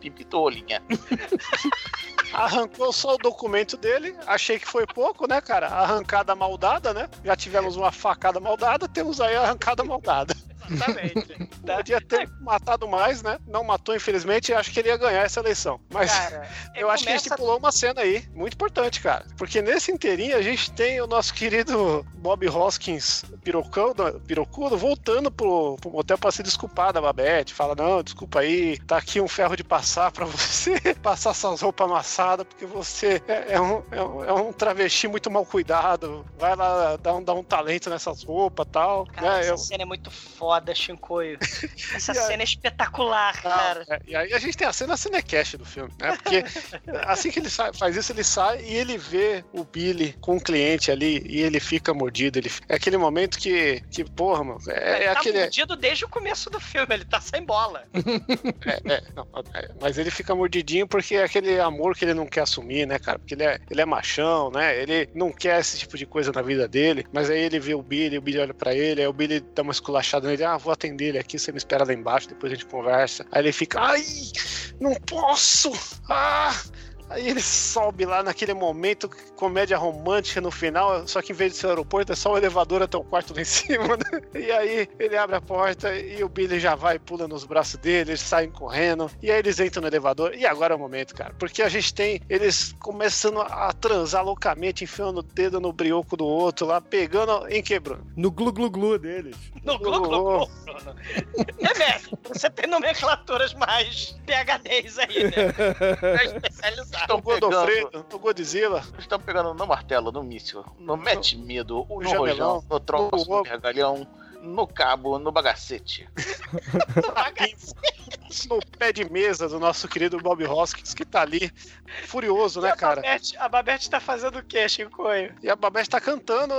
pipitolinha. *laughs* Arrancou só o documento dele, achei que foi pouco, né, cara? Arrancada maldada, né? Já tivemos uma facada maldada, temos aí a arrancada maldada. Exatamente. Tá? *laughs* Podia ter matado mais, né? Não matou, infelizmente, e acho que ele ia ganhar essa eleição. Mas Cara, *laughs* eu acho que ele começa- estipulou uma cena aí, muito importante, cara. Porque nesse inteirinho a gente tem o nosso querido Bob Hoskins, pirocão, pirocudo, voltando pro, pro motel pra se desculpar da Babette. Fala, não, desculpa aí, tá aqui um ferro de passar pra você *laughs* passar essas roupas amassadas, porque você é, é um, é, um, é um travesti muito mal cuidado. Vai lá dar um, dar um talento nessas roupas e tal. Cara, né? essa Eu- cena é muito foda, Shinkoio. *laughs* Essa cena é espetacular, cara. É, e aí a gente tem a cena cinecast do filme, né? Porque *laughs* assim que ele sai- faz isso, ele sai e ele vê o Billy com o cliente ali e ele fica mordido. Ele, é aquele momento que, que porra, mano, é, é ele tá aquele. mordido desde o começo do filme, ele tá sem bola. *laughs* É, é, não, é, mas ele fica mordidinho porque é aquele amor que ele não quer assumir, né, cara? Porque ele é, ele é machão, né? Ele não quer esse tipo de coisa na vida dele. Mas aí ele vê o Billy, o Billy olha pra ele, aí o Billy dá uma esculachada nele, ah, vou atender ele aqui, você me espera lá embaixo, depois a gente conversa. Aí ele fica, ai, não posso! Ah! Aí ele sobe lá naquele momento, comédia romântica no final, só que em vez de ser o aeroporto, é só o elevador até o quarto lá em *laughs* cima, né? E aí ele abre a porta e o Billy já vai, pula nos braços dele, eles saem correndo, e aí eles entram no elevador. E agora é o momento, cara, porque a gente tem eles começando a transar loucamente, enfiando o dedo no brioco do outro lá, pegando em quebrando. No glu-glu-glu deles. No Glu Glu Glu, Bruno. É mesmo, você tem nomenclaturas mais PHDs aí, né? *laughs* Mais especializadas. Estão O Godofredo, o Godzilla, Estão pegando no martelo, no míssil, no mete medo, no, No rojão, no troço, no no ovo. regalhão, no cabo, no bagacete. *laughs* no pé de mesa do nosso querido Bob Hoskins, que tá ali, furioso, né, cara? Babette, a Babette tá fazendo o quê, Chicoio? E a Babette tá cantando.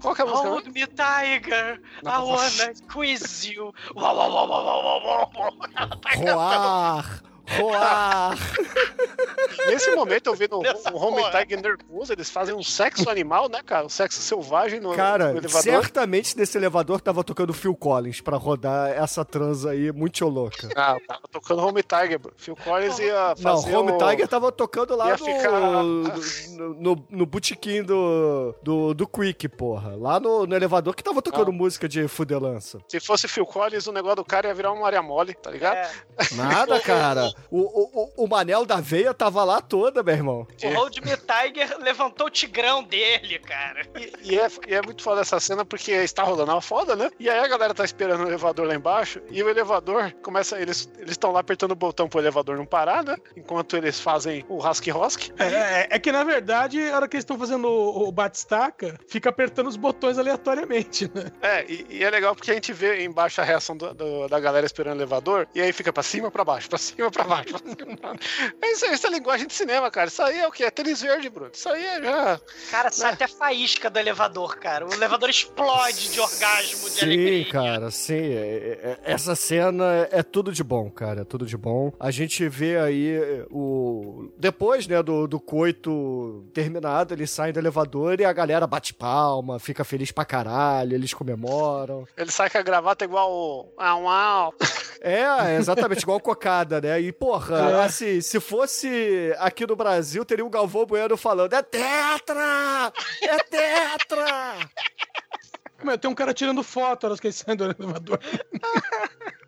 Qual que é a música? Hold me, Tiger. I Não. wanna squeeze you. Uau, uau, uau, uau, uau, uau, uau. *laughs* Ela tá cantando. Roar! *laughs* Nesse momento eu vi no Home porra. Tiger Nervoso, eles fazem um sexo animal, né, cara? Um sexo selvagem no, Cara, no elevador. certamente nesse elevador tava tocando Phil Collins pra rodar essa transa aí muito louca. Ah, tava tocando Home Tiger, bro. Phil Collins ia Não, fazer Home o... Tiger tava tocando lá Ia no, ficar- no, no, no botequim do, do, do Quick, porra. Lá no, no elevador que tava tocando Ah. música de fudelança. Se fosse Phil Collins, o negócio do cara ia virar uma Maria Mole, tá ligado? É, Nada, cara. *laughs* O, o, o, Manel da Veia tava lá toda, meu irmão. o Hold Me Tiger levantou o tigrão dele, cara. E, e é, e é muito foda essa cena porque está rolando uma foda, né? E aí a galera tá esperando o elevador lá embaixo e o elevador começa. Eles estão lá apertando o botão pro elevador não parar, né? Enquanto eles fazem o rasque-rosque. É, é- é que na verdade, a hora que eles estão fazendo o, o batistaca, fica apertando os botões aleatoriamente, né? É, e, e é legal porque a gente vê embaixo a reação do- do- da galera esperando o elevador, e aí fica pra cima, pra baixo, pra cima, pra baixo. Pra baixo. *laughs* É isso aí, isso é linguagem de cinema, cara. Isso aí é o quê? É tênis verde, Bruno. Isso aí é já. Cara, sai Né? até faísca do elevador, cara. O elevador explode de orgasmo, de Sim, alegria. cara, sim. É- é- Essa cena é tudo de bom, cara. É tudo de bom. A gente vê aí o. Depois, né, do, do coito terminado, eles saem do elevador e a galera bate palma, fica feliz pra caralho, eles comemoram. Ele sai com a gravata igual o. Au, au. É, exatamente, igual cocada, né? E, porra, assim, se fosse aqui no Brasil, teria o Galvão Bueno falando: é tetra! É tetra! Mas tem um cara tirando foto eles saem do elevador.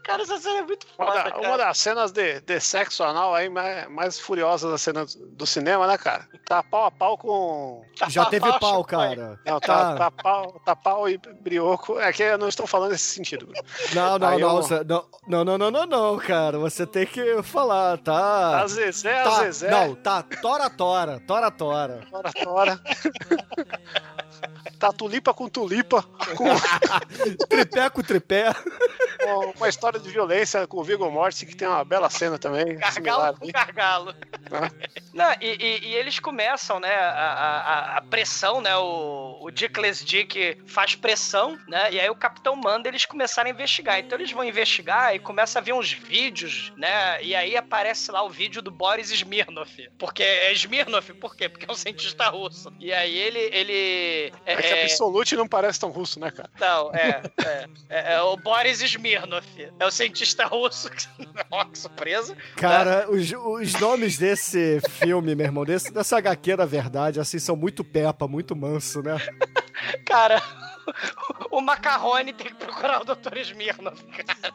Cara, essa cena é muito Uma, foda, da- cara. uma das cenas de, de sexo anal aí mais, mais furiosas da cena do cinema, né, cara? Tá pau a pau com. Tá *laughs* Já teve pau, pau, cara. Não, tá, tá, pau, tá pau e brioco. É que eu não estou falando nesse sentido. Não, não, Aí não, eu- Zé, não, não, não, não, não, não, cara. Você tem que falar, tá? Tá Zezé, Tá, Zezé. não, tá tora, tora, tora, tora. Tora, tora. *laughs* tá tulipa com tulipa. Com *laughs* Tripé com tripé. com uma história de violência com o Viggo Mortensen, que tem uma bela cena também. similar Gargalo com gargalo. Ah. Não, e, e- e eles começam, né, a, a- a pressão, né, o, o Dickless Dick faz pressão, né, e aí o capitão manda eles começarem a investigar. Então eles vão investigar e começa a ver uns vídeos, né, e aí aparece lá o vídeo do Boris Smirnov. Porque é Smirnov, por quê? Porque é um cientista russo. E aí ele, ele... É que Absolute não parece tão russo, né, cara? Não, é, é, é, é o Boris Smirnov. É o cientista russo. Ó, que *laughs* surpresa. Cara, os, os nomes desse filme, meu irmão, desse, dessa HQ, na verdade, assim, são muito pepa, muito manso, né? Cara, *laughs* o Macarrone tem que procurar o Dr. Smirnov, cara.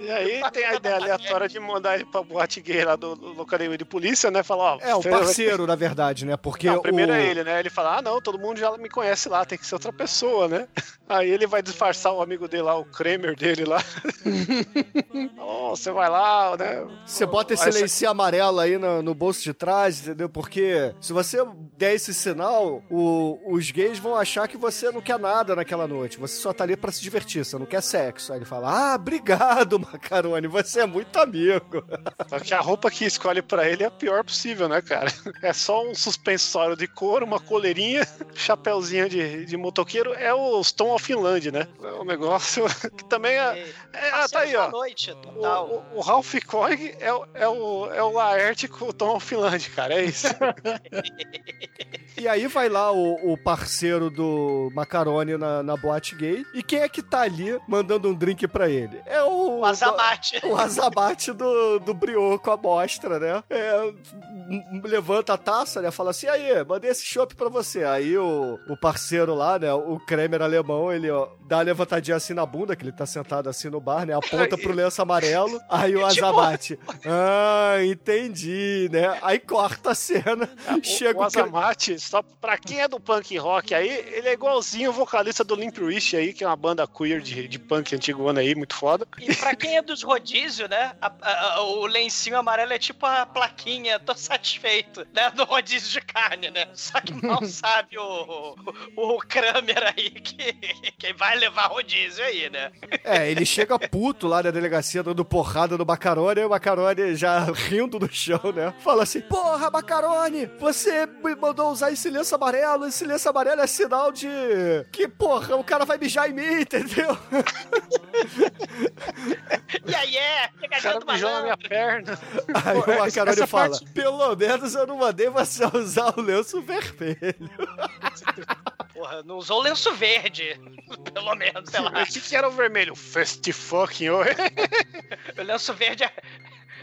E aí tem a ideia aleatória de mandar ele pra boate gay lá do, do de polícia, né? Falar, ó. É, o parceiro, na verdade, né? Porque Não, primeiro o... é ele, né? Ele fala, ah, não, todo mundo já me conhece lá, tem que ser outra pessoa, né? *laughs* Aí ele vai disfarçar o amigo dele lá, o Kramer dele lá. *laughs* oh, você vai lá, né? Você bota esse você- lencinho amarelo aí no, no bolso de trás, entendeu? Porque se você der esse sinal, o- os gays vão achar que você não quer nada naquela noite. Você só tá ali pra se divertir, você não quer sexo. Aí ele fala: Ah, obrigado, Macarone, você é muito amigo. Só que a roupa que escolhe pra ele é a pior possível, né, cara? É só um suspensório de couro, uma coleirinha, chapéuzinho de, de motoqueiro. É o Tom of Finland, né? É um negócio *laughs* que também é. é ah, tá aí, ó. noite, O, total. o, o Ralph Coig é, o- é, o, é o Laerte com o Tom of Finland, cara. É isso. *laughs* E aí vai lá o, o parceiro do Macarone na, na boate gay. E quem é que tá ali mandando um drink pra ele? É o. O Azamate. *laughs* O azabate do, do brioco, a mostra, né? É, levanta a taça, né? Fala assim, aí, mandei esse chopp pra você. Aí o, o parceiro lá, né? O Kremer alemão, ele ó, dá uma levantadinha assim na bunda, que ele tá sentado assim no bar, né? Aponta pro lenço amarelo. Aí o *laughs* Tipo- azabate, ah, entendi, né? Aí corta a cena, *laughs* chega o o, Azamate Só pra quem é do punk rock aí, ele é igualzinho o vocalista do Limp Bizkit aí, que é uma banda queer de, de punk antigona aí, muito foda. E pra quem é dos rodízios, né? a- a- a- o lencinho amarelo é tipo a plaquinha, tô satisfeito, né? Do rodízio de carne, né? Só que mal *laughs* sabe o, o, o Kramer aí que, que vai levar rodízio aí, né? É, ele chega puto lá na delegacia dando porrada no Macarone, e o Macarone já rindo do chão, né? Fala assim: Porra, Macarone, você me mandou usar esse lenço amarelo, esse lenço amarelo é sinal de que, porra, o cara vai mijar em mim, *laughs* entendeu? E aí é, pegadinha do mijou na minha perna. Aí o essa fala: parte- Pelo menos eu não mandei você usar o lenço vermelho. *laughs* Porra, não usou o lenço verde. *laughs* Pelo menos, sei lá. O que, que era o vermelho? Fast fucking oi. O lenço verde é.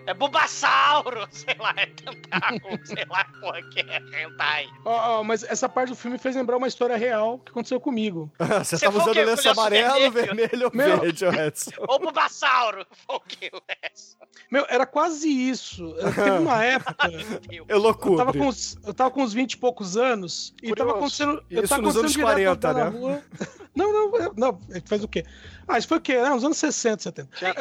É Bulbasauro, *laughs* sei lá, é tentáculo, *laughs* sei lá, porra, que é hentai. Ó, ó, mas essa parte do filme fez lembrar uma história real que aconteceu comigo. *laughs* Você Você tava foi o usando lenço amarelo, vermelho? vermelho ou Meu. verde, Edson? Ou Bulbasauro, foi o que é isso? Meu, era quase isso. Teve uma época. Eu Eu tava, loucura. com, uns- eu tava com uns 20 e poucos anos e tava Curioso. acontecendo. eu Isso tava nos anos acontecendo direto 40, andar né? rua. Não, não, eu- não, faz o quê? Ah, isso foi o quê? Ah, nos anos 60, 70. Já É,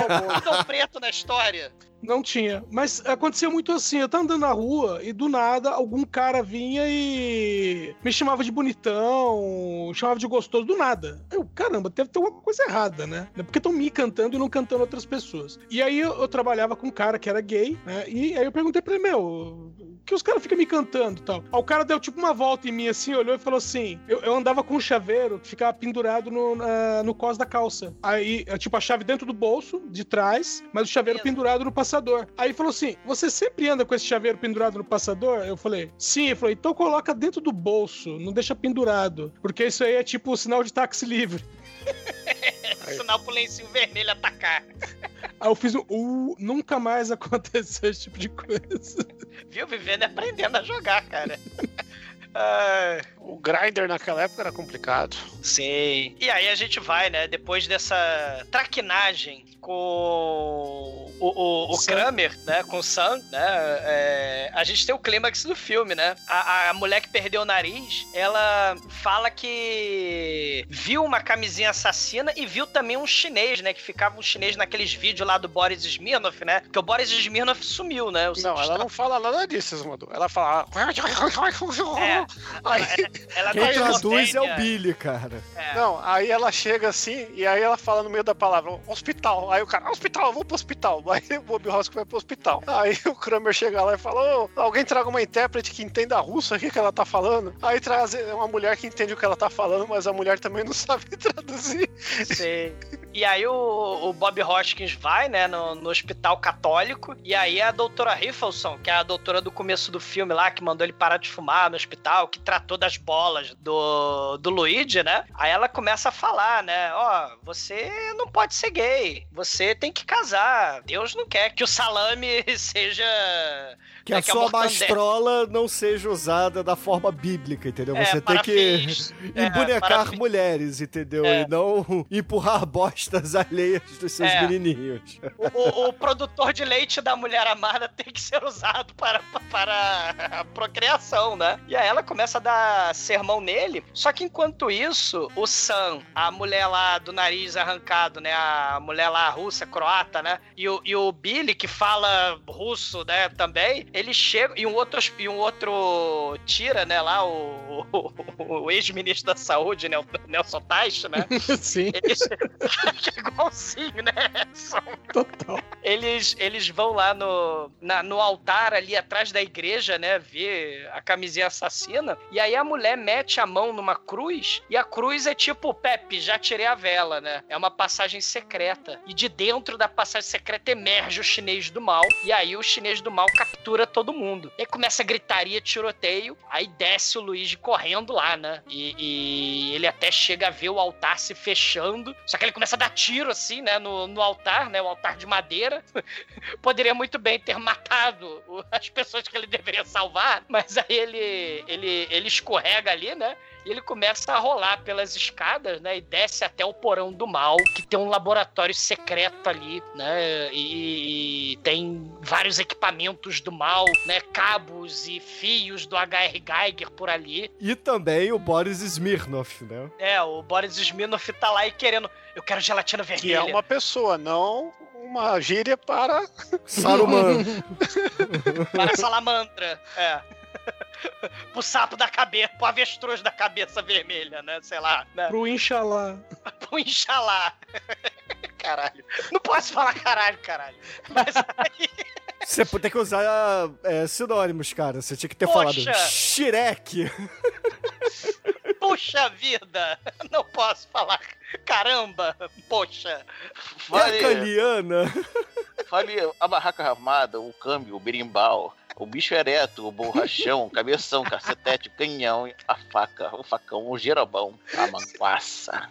de falar o bom. Tão preto na história. Não tinha. Mas aconteceu muito assim. Eu tava andando na rua e do nada algum cara vinha e me chamava de bonitão, chamava de gostoso do nada. Eu, caramba, deve ter alguma coisa errada, né? Porque estão me cantando e não cantando outras pessoas. E aí eu, eu trabalhava com um cara que era gay, né? E aí eu perguntei pra ele, meu, que os caras ficam me cantando e tal. Aí o cara deu tipo uma volta em mim assim, olhou e falou assim: eu, eu andava com um chaveiro que ficava pendurado no, na- no cos da calça. Aí, é, tipo, a chave dentro do bolso, de trás, mas o chaveiro Beleza. pendurado no passador. Aí falou assim: Você sempre anda com esse chaveiro pendurado no passador? Eu falei: Sim. Ele falou: Então coloca dentro do bolso, não deixa pendurado. Porque isso aí é tipo o sinal de táxi livre. *laughs* Sinal pro lencinho vermelho atacar. Aí eu fiz um. Uh, nunca mais aconteceu esse tipo de coisa. Viu? Vivendo e aprendendo a jogar, cara. *laughs* Ai, O grinder naquela época era complicado. sim. E aí a gente vai, né? Depois dessa traquinagem com o, o, o. Kramer, né? Com o Sam, né? é, a gente tem o clímax do filme, né? A, a mulher que perdeu o nariz, ela fala que viu uma camisinha assassina e viu também um chinês, né? Que ficava um chinês naqueles vídeos lá do Boris Smirnoff, né? Porque o Boris Smirnoff sumiu, né? O Não, ela não fala nada disso, Zumador. Ela fala. É. *laughs* Aí, Ela Quem tá traduz é o. Billy, cara. É. não, aí ela chega assim, e aí ela fala no meio da palavra, hospital. Aí o cara, hospital, eu vou pro hospital. *laughs* Aí o Bob Hoskins vai pro hospital. Aí *laughs* o Kramer chega lá e fala, ô, alguém traga uma intérprete que entenda russo, o que, que ela tá falando. Aí traz uma mulher que entende o que ela tá falando, mas a mulher também não *laughs* sabe traduzir. Sim. E aí o, o Bob Hoskins vai, né, no, no hospital católico, e aí a doutora Riffelson, que é a doutora do começo do filme lá, que mandou ele parar de fumar no hospital, que tratou das bolas do, do Luigi, né? Aí ela começa a falar, né, ó, você não pode ser gay, você tem que casar, Deus não quer que o salame *laughs* seja... Que a sua mortandela- mastrola não seja usada da forma bíblica, entendeu? É, Você tem para que *laughs* é, embonecar fins- mulheres, entendeu? É. E não *laughs* empurrar bostas *laughs* alheias dos seus É. menininhos. O, o- o produtor de leite da mulher amada tem que ser usado para, para a procriação, né? E aí ela começa a dar sermão nele. Só que enquanto isso, o Sam, a mulher lá do nariz arrancado, né? A mulher lá russa, croata, né? E o, e o Billy, que fala russo, né? Também, ele chega. E um outro, e um outro tira, né? Lá, o, o, o ex-ministro da saúde, né? O Nelson Teich, né? *laughs* Sim, Eles... *laughs* que igualzinho, né? São total. eles, eles vão lá no, na- no altar ali atrás da igreja, né? Ver a camisinha assassina. E aí a mulher mete a mão numa cruz. E a cruz é tipo, Pepe, já tirei a vela, né? É uma passagem secreta. E de dentro da passagem secreta emerge o chinês do mal. E aí o chinês do mal captura todo mundo. E aí começa a gritaria, tiroteio. Aí desce o Luigi correndo lá, né? E, e ele até chega a ver o altar se fechando. Só que ele começa a dar tiro assim, né? No, no altar, né? O altar de madeira. *laughs* Poderia muito bem ter matado as pessoas que que ele deveria salvar, mas aí ele, ele, ele escorrega ali, né? E ele começa a rolar pelas escadas, né? E desce até o porão do mal, que tem um laboratório secreto ali, né? E, e tem vários equipamentos do mal, né? Cabos e fios do HR Geiger por ali. E também o Boris Smirnov, né? É, o Boris Smirnov tá lá e querendo. Eu quero gelatina Que é vermelha. uma pessoa, não uma gíria para. Saruman. *laughs* Para salamandra. É. *laughs* pro sapo da cabeça, pro avestruz da cabeça vermelha, né? Sei lá. Né? Pro Inxalá. *laughs* Pro Inxalá. *laughs* Caralho. Não posso falar caralho, caralho. Mas aí. Você tem que usar é, sinônimos, cara. Você tinha que ter Poxa. falado Shrek. Puxa vida! *laughs* Não posso falar. Caramba! Poxa! Vale, Hercaliana. vale a barraca armada, o câmbio, o berimbau, o bicho ereto, o borrachão, o cabeção, o cacetete, o canhão, a faca, o facão, o gerobão, a manguaça.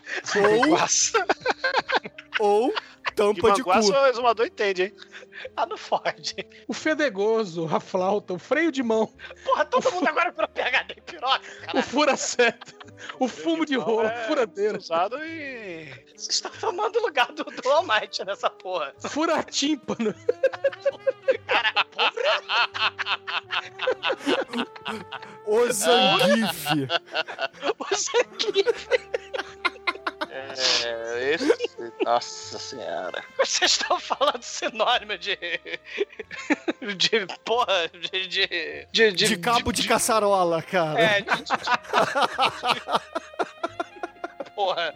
Ou, ou tampa de, manguaça cu. o exumador entende, hein? *laughs* Ah, não fode. O fedegoso, a flauta, o freio de mão, Porra, todo mundo agora virou PHD em piroca, o caralho. fura-seta, o fumo de rolo, É furadeira, Usado e. Vocês estão tomando o lugar do, do All Might nessa porra. fura-tímpano. Cara, porra. O Zangief. *laughs* Você aqui. É, esse. Nossa senhora. *laughs* Vocês estão falando sinônimo de. De. Porra, de. De, de, De cabo de caçarola, cara. É, de. de- de- *laughs* Porra.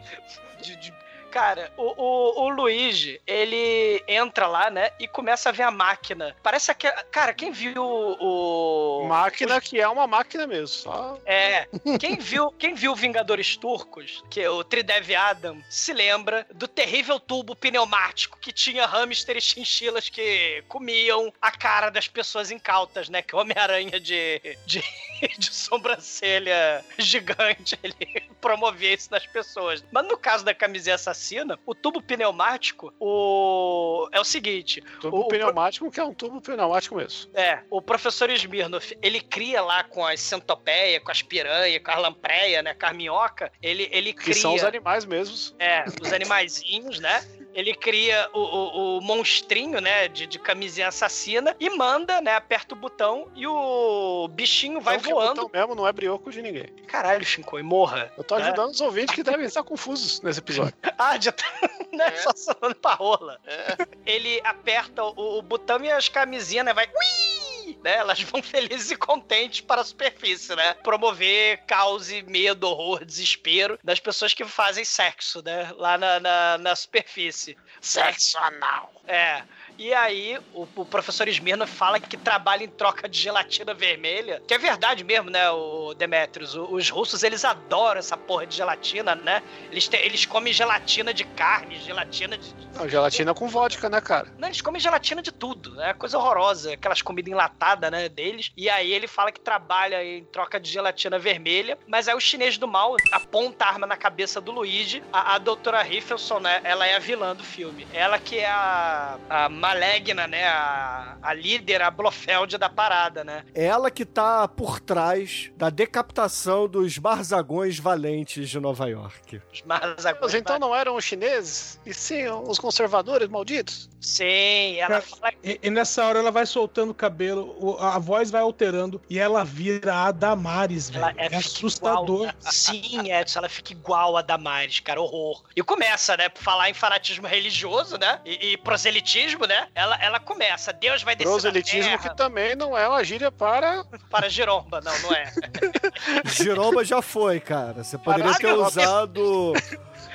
De, de- Cara, o, o, o Luigi, ele entra lá, né? E começa a ver a máquina. Parece que. Cara, quem viu o. Máquina que é uma máquina mesmo. Só. É, quem viu, quem viu Vingadores Turcos, que é o Tridev Adam, se lembra do terrível tubo pneumático que tinha hamster e chinchilas que comiam a cara das pessoas incautas, né? Que o Homem-Aranha de, de, de sobrancelha gigante, ele *laughs* promovia isso nas pessoas. Mas no caso da camiseta assassina, o tubo pneumático, o... é o seguinte, Tubo O- o- pneumático, que é um tubo pneumático mesmo. é, o professor Smirnoff, ele cria lá com as centopeias, com as piranhas, com a lampreia, né, com a minhoca, ele, ele Que cria... são os animais mesmos. É, os animaizinhos, né? Ele cria o, o, o monstrinho, né, de, de camisinha assassina e manda, né, aperta o botão e o bichinho vai Então, que voando. botão mesmo não é brioco de ninguém. Caralho, Shinkoi, morra. Eu tô ajudando os ouvintes que devem estar confusos nesse episódio. *laughs* Ah, já tá, né, É. só sonando pra rola. É. Ele aperta o, o botão e as camisinhas, né, vai... Ui! Né, elas vão *laughs* felizes e contentes para a superfície, né? Promover caos e medo, horror, desespero das pessoas que fazem sexo, né? Lá na, na, na superfície. Sexo anal. É. E aí, o, o professor Smirno fala que trabalha em troca de gelatina vermelha. Que é verdade mesmo, né, o Demetrius? O- os russos, eles adoram essa porra de gelatina, né? Eles, te- eles comem gelatina de carne, gelatina de. de- Não, gelatina com vodka, né, cara? Não, eles comem gelatina de tudo, né? Coisa horrorosa, aquelas comidas enlatadas, né, deles. E aí ele fala que trabalha em troca de gelatina vermelha, mas aí o chinês do mal aponta a arma na cabeça do Luigi. A, a doutora Riffelson, né, ela é a vilã do filme. Ela que é a, a maligna, né, a, a líder, a Blofeld da parada, né? Ela que tá por trás da decapitação dos barzagões valentes de Nova York. Os Mas então não eram os chineses? E sim os conservadores malditos? Sim, ela fala E, e nessa hora ela vai soltando o cabelo, a voz vai alterando e ela vira a Damares, velho. Ela É, é, assustador. igual- Sim, Edson, ela fica igual a Damares, cara, horror. E começa, né, por falar em fanatismo religioso, né, e, e proselitismo, né, ela, ela começa, Deus vai descer Proselitismo que também não é uma gíria para. para giromba, não, não é. *laughs* Giromba já foi, cara. Você poderia ter usado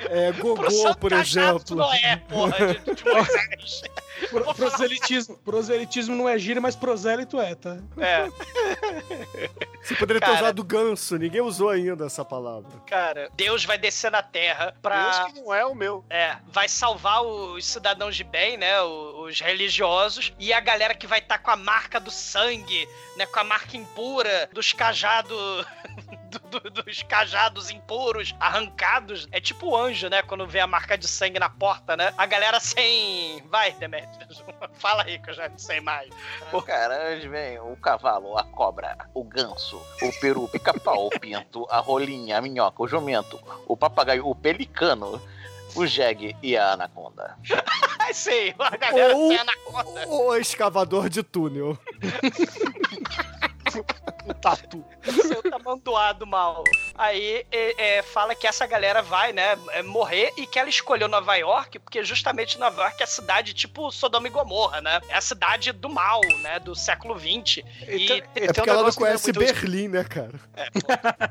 é, Gogô, por exemplo. não é, porra, de, de *laughs* Moisés. Pro- proselitismo. Proselitismo não é gíria, mas prosélito é, tá? É, *laughs* Você poderia ter Cara. usado ganso. Ninguém usou ainda essa palavra. cara, Deus vai descer na terra pra... Deus que não é o meu. É, vai salvar os cidadãos de bem, né? Os religiosos e a galera que vai estar com a marca do sangue, né? Com a marca impura dos cajados do- do- dos cajados impuros arrancados. É tipo o anjo, né? Quando vê a marca de sangue na porta, né? A galera sem. Vai, Demetrius. *laughs* Fala aí que eu já não sei mais. O cara, vem o cavalo, a cobra, o ganso, o peru, o pica-pau, o pinto, a rolinha, a minhoca, o jumento, o papagaio, o pelicano, o jegue e a anaconda. *laughs* Sei, a galera Ou- sem anaconda. O escavador de túnel. *laughs* O tatu. seu tamanduá mal. Aí é, é, fala que essa galera vai, né, é, morrer e que ela escolheu Nova York porque justamente Nova York é a cidade tipo Sodoma e Gomorra, né? É a cidade do mal, né, do século XX. E Então- É e tem porque um ela não negócio que é conhece muito- Berlim, né, cara?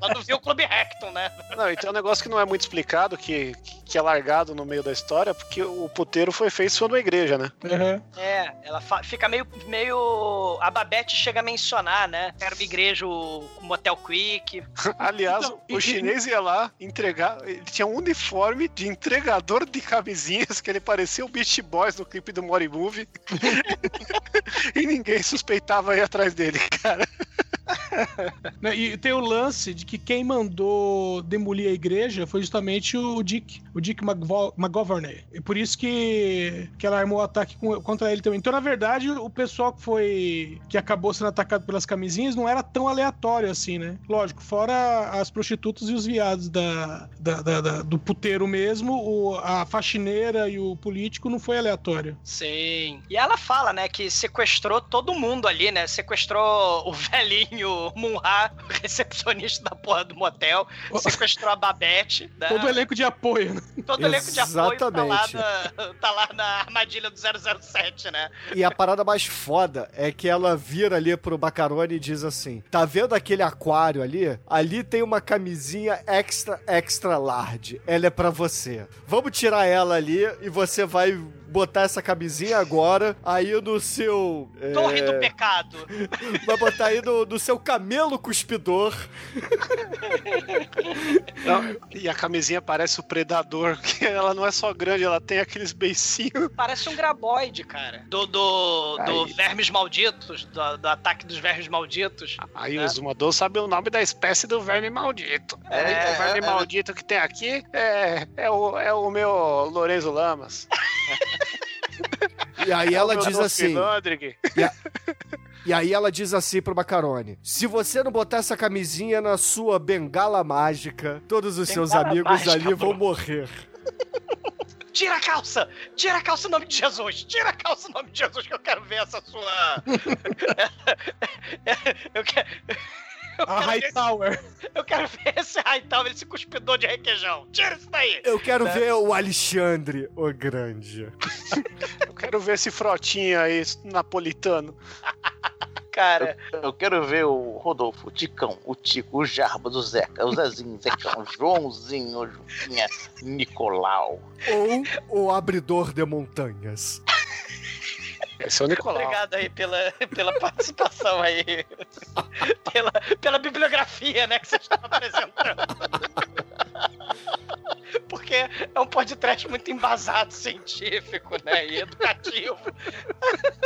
ela não viu o Clube Recton, né? Não, e tem um negócio que não é muito explicado, que, que é largado no meio da história, porque o puteiro foi feito só numa igreja, né? Aham. É, ela fica meio, meio... A Babette chega a mencionar, né? Era uma igreja, o Motel Quick. *laughs* Aliás, Então, o chinês ia lá entregar. Ele tinha um uniforme de entregador de camisinhas, que ele parecia o Beast Boys no clipe do Mori Movie. *laughs* e ninguém suspeitava ir atrás dele, cara. Né, E tem o lance de que quem mandou demolir a igreja foi justamente o Dick, o Dick McGovern. E por isso que, que ela armou o ataque contra ele também. Então, na verdade, o pessoal que foi. que acabou sendo atacado pelas camisinhas não era tão aleatório assim, né? Lógico, fora as prostitutas e os viados da, da- da- da- do puteiro mesmo, o- a faxineira e o político não foi aleatório. Sim. E ela fala, né, que sequestrou todo mundo ali, né? Sequestrou o *laughs* velhinho Munha, *laughs* recepcionista da porra do motel. Sequestrou a Babette, né? Todo elenco de apoio, né? Todo elenco de apoio tá lá, na, tá lá na armadilha do 007, né? E a parada mais foda é que ela vira ali pro Bacarone e diz assim: Tá vendo aquele aquário ali? Ali tem uma camisinha extra, extra large. Ela é pra você. Vamos tirar ela ali e você vai botar essa camisinha agora aí no seu. é, Torre do pecado. *laughs* Vai botar aí no, no seu camelo cuspidor. Não, e a camisinha parece o predador, que ela não é só grande, ela tem aqueles beicinhos. Parece um graboide, cara. Do, do, do. Vermes Malditos, do, do ataque dos Vermes Malditos. Aí né? o Zumador sabe o nome da espécie do verme maldito. É, o verme é, é. maldito que tem aqui é, é, o, é o meu Lorenzo Lamas. E aí ela É meu diz assim. E aí ela diz assim pro Macarone: Se você não botar essa camisinha na sua bengala mágica, todos os seus Bengala amigos mágica, ali vão morrer. Tira a calça! Tira a calça em nome de Jesus! Tira a calça em nome de Jesus que eu quero ver essa sua. *laughs* eu quero. Eu A Hightower. eu quero ver esse Hightower, esse cuspidor de requeijão. Tira isso daí! Eu quero ver o Alexandre, o Grande. *laughs* Eu quero ver esse frotinha aí, napolitano. *laughs* Cara, Eu quero ver o Rodolfo, o Ticão, o Tico, o Jarbas, o Zeca, o Zezinho, o Zecão, o Joãozinho, o Juquinha, Nicolau. Ou o Abridor de Montanhas. Esse é o Nicolau. obrigado aí pela, pela participação aí. *laughs* pela, pela bibliografia, né, que vocês estão apresentando. *laughs* *laughs* Porque é um podcast muito embasado, científico, né? E educativo.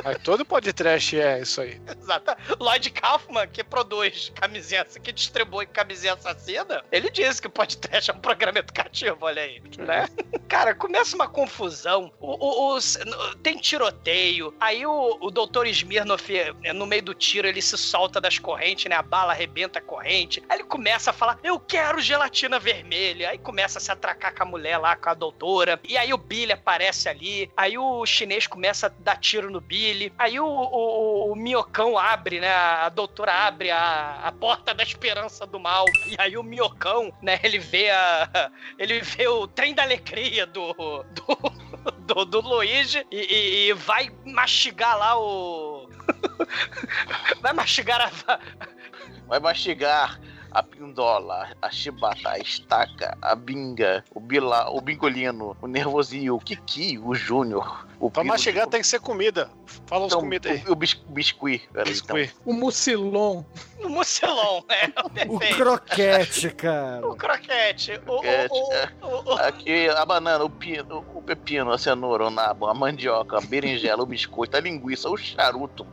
Mas todo podcast é isso aí. Exato. Lloyd Kaufman, que produz camisinha, que distribui camisinha assassina, ele disse que o podcast é um programa educativo, olha aí. Né? Cara, começa uma confusão. O, o- os- tem tiroteio. Aí o, o doutor Smirnoff, eh, no meio do tiro, ele se solta das correntes, né? A bala arrebenta a corrente. Aí ele começa a falar: Eu quero gelatina vermelha. Aí começa a se atracar com a mulher lá, com a doutora. E aí o Billy aparece ali. Aí o chinês começa a dar tiro no Billy. Aí o, o, o minhocão abre, né? A doutora abre a, a porta da esperança do mal. E aí o minhocão, né? Ele vê a. *laughs* Ele vê o trem da alegria do. do, *laughs* do, do Luigi e, e- e vai mastigar lá o. *laughs* vai mastigar a. Vai mastigar a pindola, a chibata, a estaca, a binga, o bila, o bingolino, o nervosinho, o kiki, o júnior. O Pra pino- mastigar tem que ser comida. Fala uns então, comidas aí. o, o bis, biscuit. peraí, então. Biscuit. O Mucilon. O mucelon, é. *laughs* O Perfeito. croquete, *laughs* cara. O croquete. O, Croquete, o, é. o, o, o, Aqui a banana, o, pino, o pepino, a cenoura, o nabo, a mandioca, a berinjela, o biscoito, a linguiça, o charuto,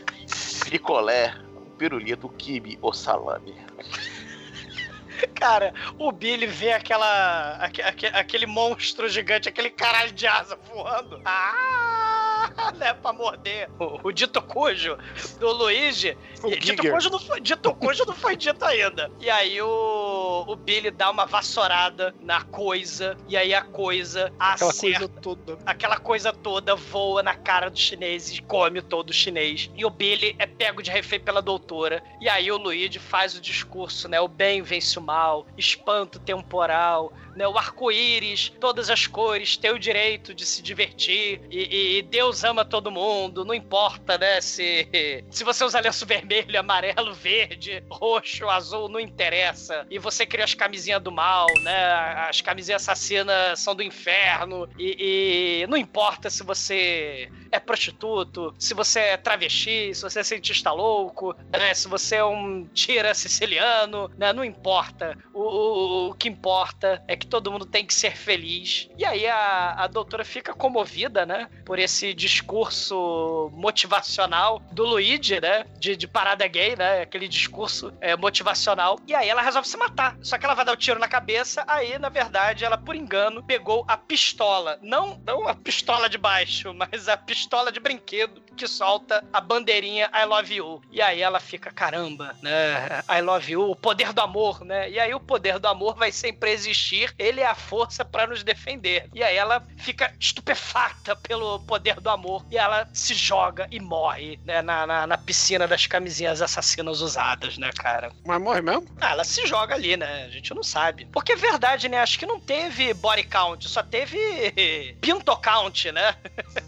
*laughs* picolé, o pirulito, o quibe, o salame. *laughs* Cara, o Billy vê aquela. aque- aque- aquele monstro gigante, aquele caralho de asa voando. Ah! *laughs* Né, pra morder o, o dito cujo do Luigi. O E dito cujo não foi, dito cujo não foi dito ainda. E aí o, o Billy dá uma vassourada na coisa. E aí a coisa Aquela acerta coisa toda. aquela coisa toda voa na cara do chinês e come todo o chinês. E o Billy é pego de refém pela doutora. E aí o Luigi faz o discurso, né? O bem vence o mal, espanto temporal, né? O arco-íris, todas as cores, tem o direito de se divertir. E, e Deus ama todo mundo, não importa, né? Se, se você usa lenço vermelho, amarelo, verde, roxo, azul, não interessa. E você cria as camisinhas do mal, né? As camisinhas assassinas são do inferno. E, e não importa se você é prostituto, se você é travesti, se você é cientista louco, né? Se você é um tira siciliano, né? Não importa. O, o, o que importa é que todo mundo tem que ser feliz. E aí a, a doutora fica comovida, né? Por esse discurso motivacional do Luigi, né? De, de parada gay, né? Aquele discurso é, motivacional. E aí ela resolve se matar. Só que ela vai dar o tiro na cabeça. Aí, na verdade, ela, por engano, pegou a pistola. Não, não a pistola de baixo, *laughs* mas a pistola de brinquedo que solta a bandeirinha I love you. E aí ela fica, caramba, né? I love you, o poder do amor, né? E aí o poder do amor vai sempre existir. Ele é a força para nos defender. E aí ela fica estupefata pelo poder do amor. E ela se joga e morre, né? Na, na, na piscina das camisinhas assassinas usadas, né, cara? Mas morre mesmo? Ah, ela se joga ali, né? A gente não sabe. Porque é verdade, né? Acho que não teve body count, só teve *laughs* pinto count, né?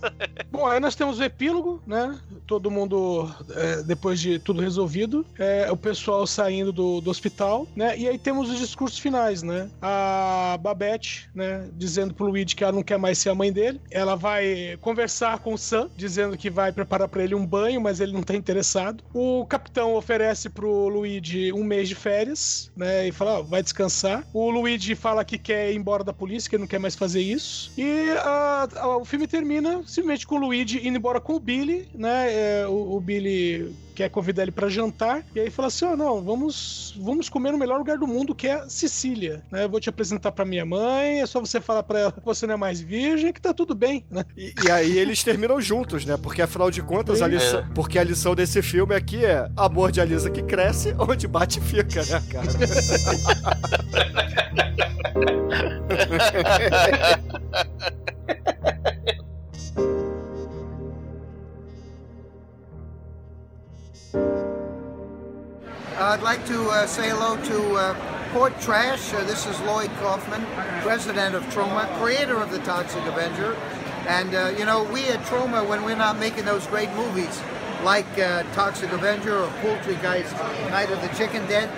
*laughs* Bom, aí nós temos o epílogo, né? Todo mundo, é, depois de tudo resolvido, é, o pessoal saindo do, do hospital, né? E aí temos os discursos finais, né? A Babette, né? Dizendo pro Luigi que ela não quer mais ser a mãe dele. Ela vai conversar com o Sam, dizendo que vai preparar pra ele um banho, mas ele não tá interessado. O capitão oferece pro Luigi um mês de férias, né? E fala, ó, vai descansar. O Luigi fala que quer ir embora da polícia, que ele não quer mais fazer isso. E ah, ah, o filme termina simplesmente com o Luigi indo embora com o Billy, né? É, o, o Billy quer convidar ele pra jantar e aí fala assim: "Ó, não, vamos vamos comer no melhor lugar do mundo, que é Sicília, né? Eu vou te apresentar pra minha mãe, é só você falar pra ela que você não é mais virgem, que tá tudo bem, né? E, e aí eles terminam juntos, né? Porque afinal de contas, a lição, porque a lição desse filme aqui é amor de Alisa que cresce, onde bate fica, né, cara? *laughs* I'd like to uh, say hello to uh, Port Trash. Uh, this is Lloyd Kaufman, president of Troma, creator of the Toxic Avenger. And, uh, you know, we at Troma, when we're not making those great movies like uh, Toxic Avenger or Poultry Guys Night of the Chicken Dead,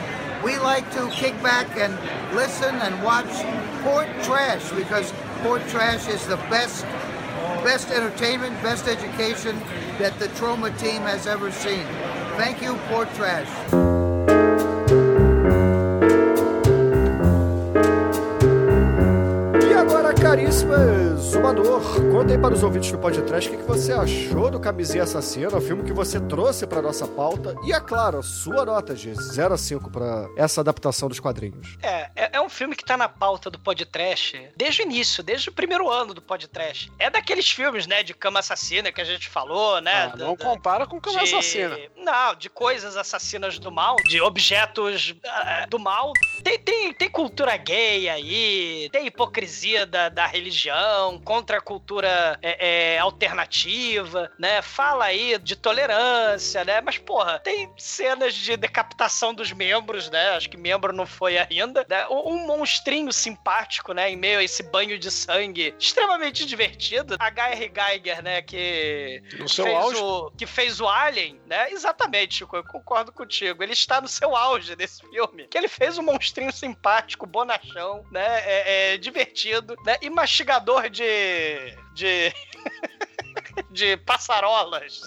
we like to kick back and listen and watch Port Trash because Port Trash is the best best entertainment, best education that the Troma team has ever seen. Thank you, Port Trash. Caríssima Zumador, conta aí para os ouvintes do podcast o que, que você achou do Camisinha Assassina, o filme que você trouxe para nossa pauta. E, é claro, a sua nota de 0 a 5 para essa adaptação dos quadrinhos. É, é, é um filme que tá na pauta do podcast desde o início, desde o primeiro ano do podcast. É daqueles filmes, né, de cama assassina que a gente falou, né? Ah, não da- compara com Cama de- Assassina. Não, de coisas assassinas do mal, de objetos ah, do mal. Tem, tem, tem cultura gay aí, tem hipocrisia da, da religião, contra a cultura é, é, alternativa, né? Fala aí de tolerância, né? Mas, porra, tem cenas de decapitação dos membros, né? Acho que membro não foi ainda. Né? Um, monstrinho simpático, né? Em meio a esse banho de sangue extremamente divertido. H.R. Geiger, né? Que No seu fez auge. o- que fez o Alien, né? Exatamente, Chico, eu concordo contigo. Ele está no seu auge nesse filme. Que ele fez um monstrinho simpático, bonachão, né? É, é divertido, né? E mastigador de. de. *laughs* *laughs* de passarolas.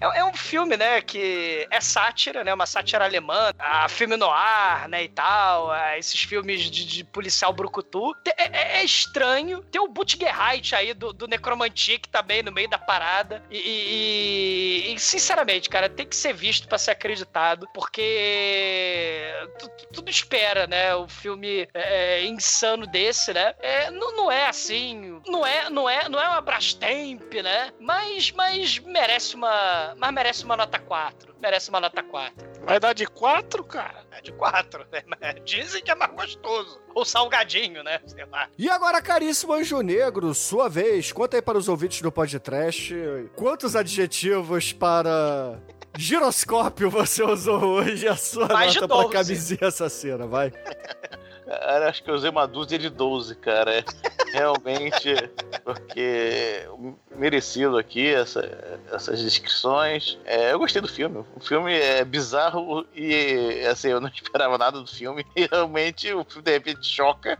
É, é um filme, né, que é sátira, né, uma sátira alemã, a filme noir, né, e tal, esses filmes de, de policial brucutu. É, é- é estranho. Tem o Butgerheit aí do, do Necromantic também no meio da parada. E, e- e, sinceramente, cara, tem que ser visto pra ser acreditado, porque tu- tu- tudo espera, né? O filme é, insano desse, né? É, não, não é assim, não é, não é, não é uma Brastemp, né? Mas, mas merece uma, mas merece uma nota 4. Merece uma nota 4. Vai dar de 4, cara? É de 4, né? Dizem que é mais gostoso. Ou salgadinho, né? Sei lá. E agora, caríssimo Anjo Negro, sua vez, conta aí para os ouvintes do podcast quantos adjetivos para giroscópio você usou hoje a sua Mais nota para 12. camisinha assassina, vai. *laughs* Cara, acho que eu usei uma dúzia de 12, cara. É, Realmente, porque merecido aqui essa- essas descrições. É, eu gostei do filme. O filme é bizarro e assim, eu não *laughs* esperava nada do filme. E realmente o filme de repente choca.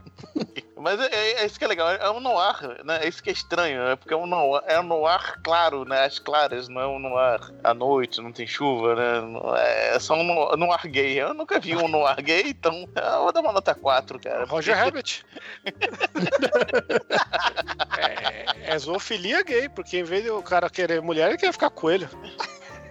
Mas é, é isso que é legal, é um noir, né? É isso que é estranho, é porque é um noir, é um noir claro, né? As claras, não é um noir à noite, não tem chuva, né? É é só um no- noir gay. Eu nunca vi um noir gay, então eu vou dar uma nota 4, cara. Roger *laughs* Rabbit. é, é zoofilia gay, porque em vez de o cara querer mulher, ele quer ficar coelho.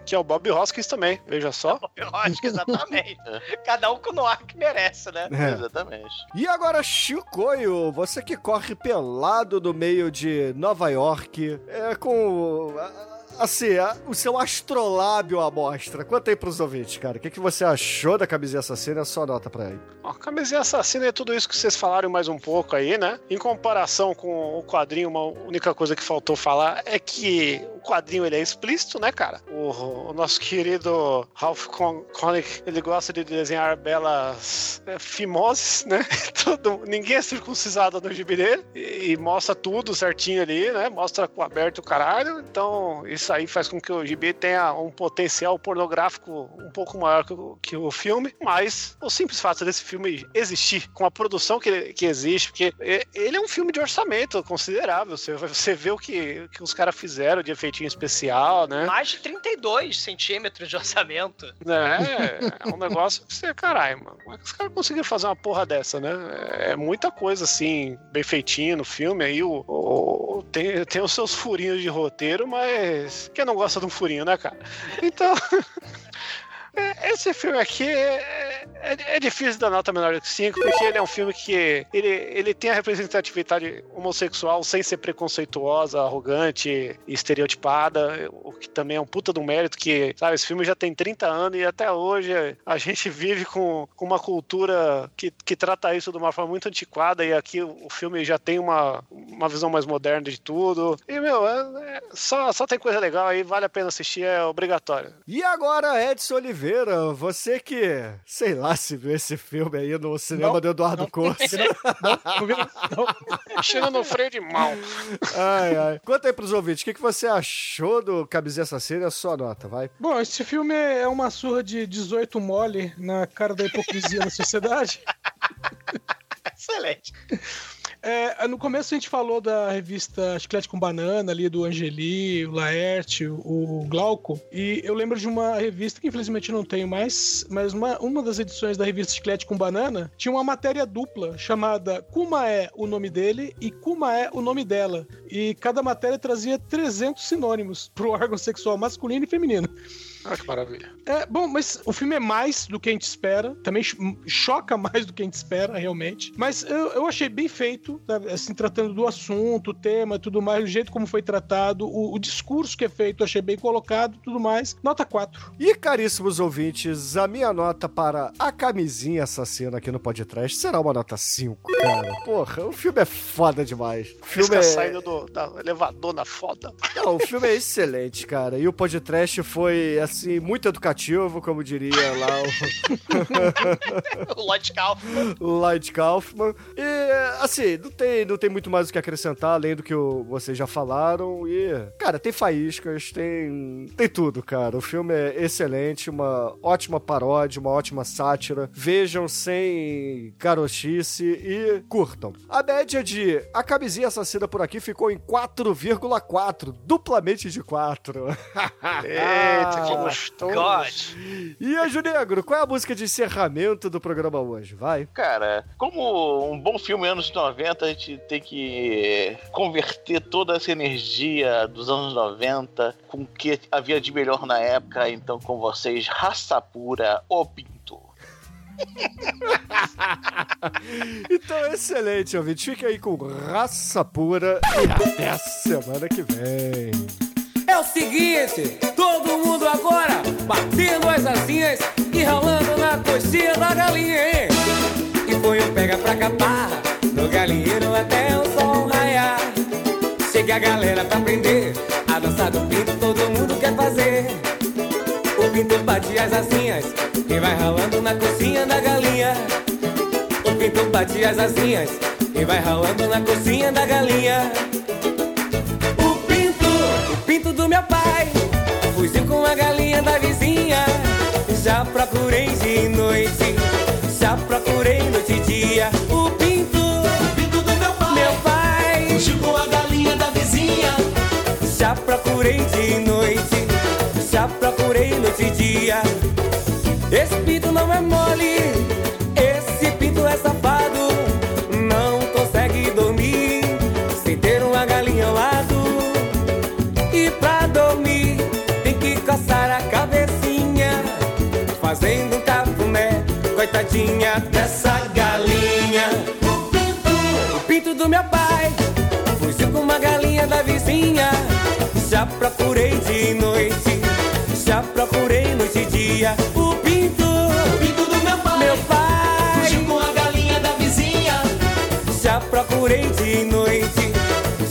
Que é o Bob Hoskins também, veja só. *laughs* Eu acho que exatamente. *laughs* Cada um com o noir que merece, né? É. Exatamente. E agora, Chicoio, você que corre pelado no meio de Nova York, é com. A- Assim, a- o seu astrolábio à mostra. Conta aí pros ouvintes, cara. O que, que você achou da camisinha assassina? Só nota pra ele. Ó, Camisinha Assassina é tudo isso que vocês falaram mais um pouco aí, né? Em comparação com o quadrinho, uma única coisa que faltou falar é que quadrinho ele é explícito, né, cara? O, o nosso querido Ralph Con Koenig, ele gosta de desenhar belas é, fimoses, né? *laughs* Todo, ninguém é circuncisado no gibi dele e, e mostra tudo certinho ali, né? Mostra com aberto o caralho. Então, isso aí faz com que o gibi tenha um potencial pornográfico um pouco maior que o, que o filme, mas o simples fato desse filme existir, com a produção que, que existe, porque e- ele é um filme de orçamento considerável. Você, você vê o que, que os caras fizeram de efeitinho especial, né? Mais de 32 centímetros de orçamento. É, é um negócio que você, caralho, mano. Como é que os caras conseguiram fazer uma porra dessa, né? É muita coisa, assim, bem feitinho no filme. Aí o, o- tem, tem os seus furinhos de roteiro, mas quem não gosta de um furinho, né, cara? Então. *laughs* é, Esse filme aqui é, é- é difícil dar nota menor do que 5, porque ele é um filme que ele, ele tem a representatividade homossexual sem ser preconceituosa, arrogante estereotipada, o que também é um puta um mérito que, sabe, esse filme já tem 30 anos e até hoje a gente vive com, com uma cultura que, que trata isso de uma forma muito antiquada e aqui o, o filme já tem uma, uma visão mais moderna de tudo. E, meu, é- é- só, só tem coisa legal aí, vale a pena assistir, é obrigatório. E agora, Edson Oliveira, você que, sei lá, se viu esse filme aí no cinema Não, do Eduardo não. Corsi. Chega no freio de mão. ai, ai. Conta aí pros ouvintes, o que, que você achou do Camisinha Assassina a sua nota, vai? Bom, esse filme é uma surra de 18 mole na cara da hipocrisia da sociedade. *laughs* Excelente. É, no começo a gente falou da revista Chiclete com Banana, ali do Angeli, o Laerte, o Glauco. E eu lembro de uma revista que infelizmente não tenho mais, mas uma, uma das edições da revista Chiclete com Banana tinha uma matéria dupla chamada Kuma é o nome dele e Kuma é o nome dela. E cada matéria trazia 300 sinônimos pro órgão sexual masculino e feminino. Ah, que maravilha. É, bom, mas o filme é mais do que a gente espera. Também cho- choca mais do que a gente espera, realmente. Mas eu, eu achei bem feito, assim, tratando do assunto, o tema, tudo mais, o jeito como foi tratado, o, o discurso que é feito, eu achei bem colocado, tudo mais. Nota 4. E, caríssimos ouvintes, a minha nota para a camisinha assassina aqui no podcast será uma nota 5, cara. Porra, o filme é foda demais. O filme é... saindo do da elevador na foda. Não, o filme é excelente, cara. E o podcast foi, assim, muito educativo, como diria lá O *laughs* Lloyd Kaufman. o, *laughs* o Lloyd Kaufman. E, assim, não tem, não tem muito mais o que acrescentar, além do que o- vocês já falaram. E, cara, tem faíscas, tem, tem tudo, cara. O filme é excelente, uma ótima paródia, uma ótima sátira. Vejam sem garochice e curtam. A média de A Camisinha Assassina por aqui ficou em 4,4, duplamente de 4. *laughs* Eita, que Oh my gostoso. God. E, Anjo Negro, qual é a música de encerramento do programa hoje? Vai. Cara, como um bom filme anos 90, a gente tem que converter toda essa energia dos anos 90 com o que havia de melhor na época. Então, com vocês, raça pura, o pinto. *laughs* Então, excelente, ouvinte. Fica aí com raça pura e até a semana que vem. É o seguinte, todo mundo agora batendo as asinhas e ralando na coxinha da galinha, hein? E foi um pega pra capar, no galinheiro até o sol raiar. Chega a galera pra aprender, a dança do pinto todo mundo quer fazer. O pinto bate as asinhas e vai ralando na coxinha da galinha. O pinto bate as asinhas e vai ralando na coxinha da galinha. Procurei de noite, já procurei noite e dia. Dessa galinha. O pinto, o pinto do meu pai, fugiu com uma galinha da vizinha. Já procurei de noite, já procurei noite e dia. O pinto, o pinto do meu pai, meu pai, fugiu com a galinha da vizinha. Já procurei de noite,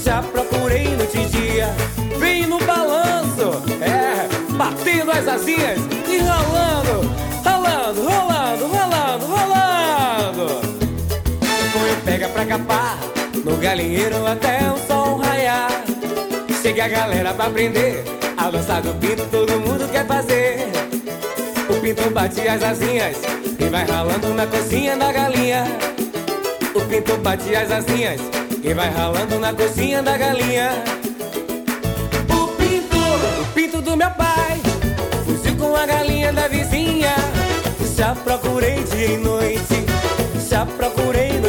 já procurei noite e dia. Vem no balanço, é, batendo as asinhas e rolando, rolando, rolando, rolando, pra capar, no galinheiro até o sol raiar. Chega a galera pra aprender, a dança do pinto todo mundo quer fazer. O pinto bate as asinhas e vai ralando na cozinha da galinha. O pinto bate as asinhas e vai ralando na cozinha da galinha. O pinto, o pinto do meu pai, fugiu com a galinha da vizinha. Já procurei dia e noite, já procurei e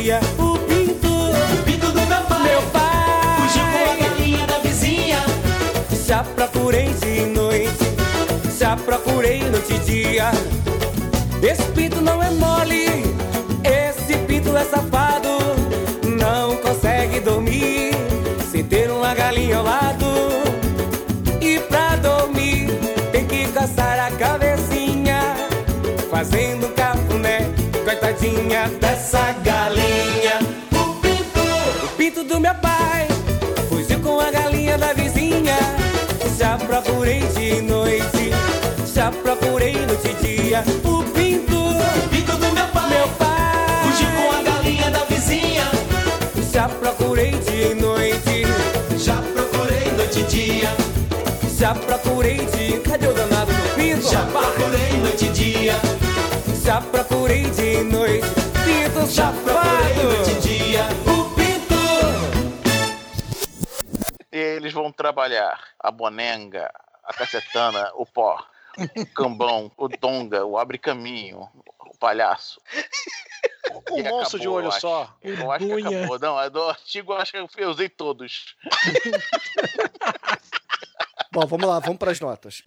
dia. O pinto, o pinto do meu pai, meu pai, fugiu com a galinha da vizinha. Já procurei dia e noite, já procurei noite e dia. Esse pinto não é mole, esse pinto é safado. Não consegue dormir sem ter uma galinha ao lado. E pra dormir tem que coçar a cabecinha, fazendo cafuné, coitadinha dessa galinha. Procurei de noite, já procurei noite e dia. O pinto, o pinto do meu pai, meu pai, fugiu com a galinha da vizinha. Já procurei de noite, já procurei noite e dia. Já procurei de. Cadê o danado do pinto? Já procurei noite e dia. Já procurei de noite. Pinto já procurei noite e dia. O pinto. E eles vão trabalhar a bonenga, cacetana, o pó, o cambão, o donga, o abre caminho, o palhaço. Um E monstro de acabou, olho eu acho. só. Eu acho que acabou. Não, é do artigo eu acho que eu usei todos. *laughs* Bom, vamos lá, vamos pras notas.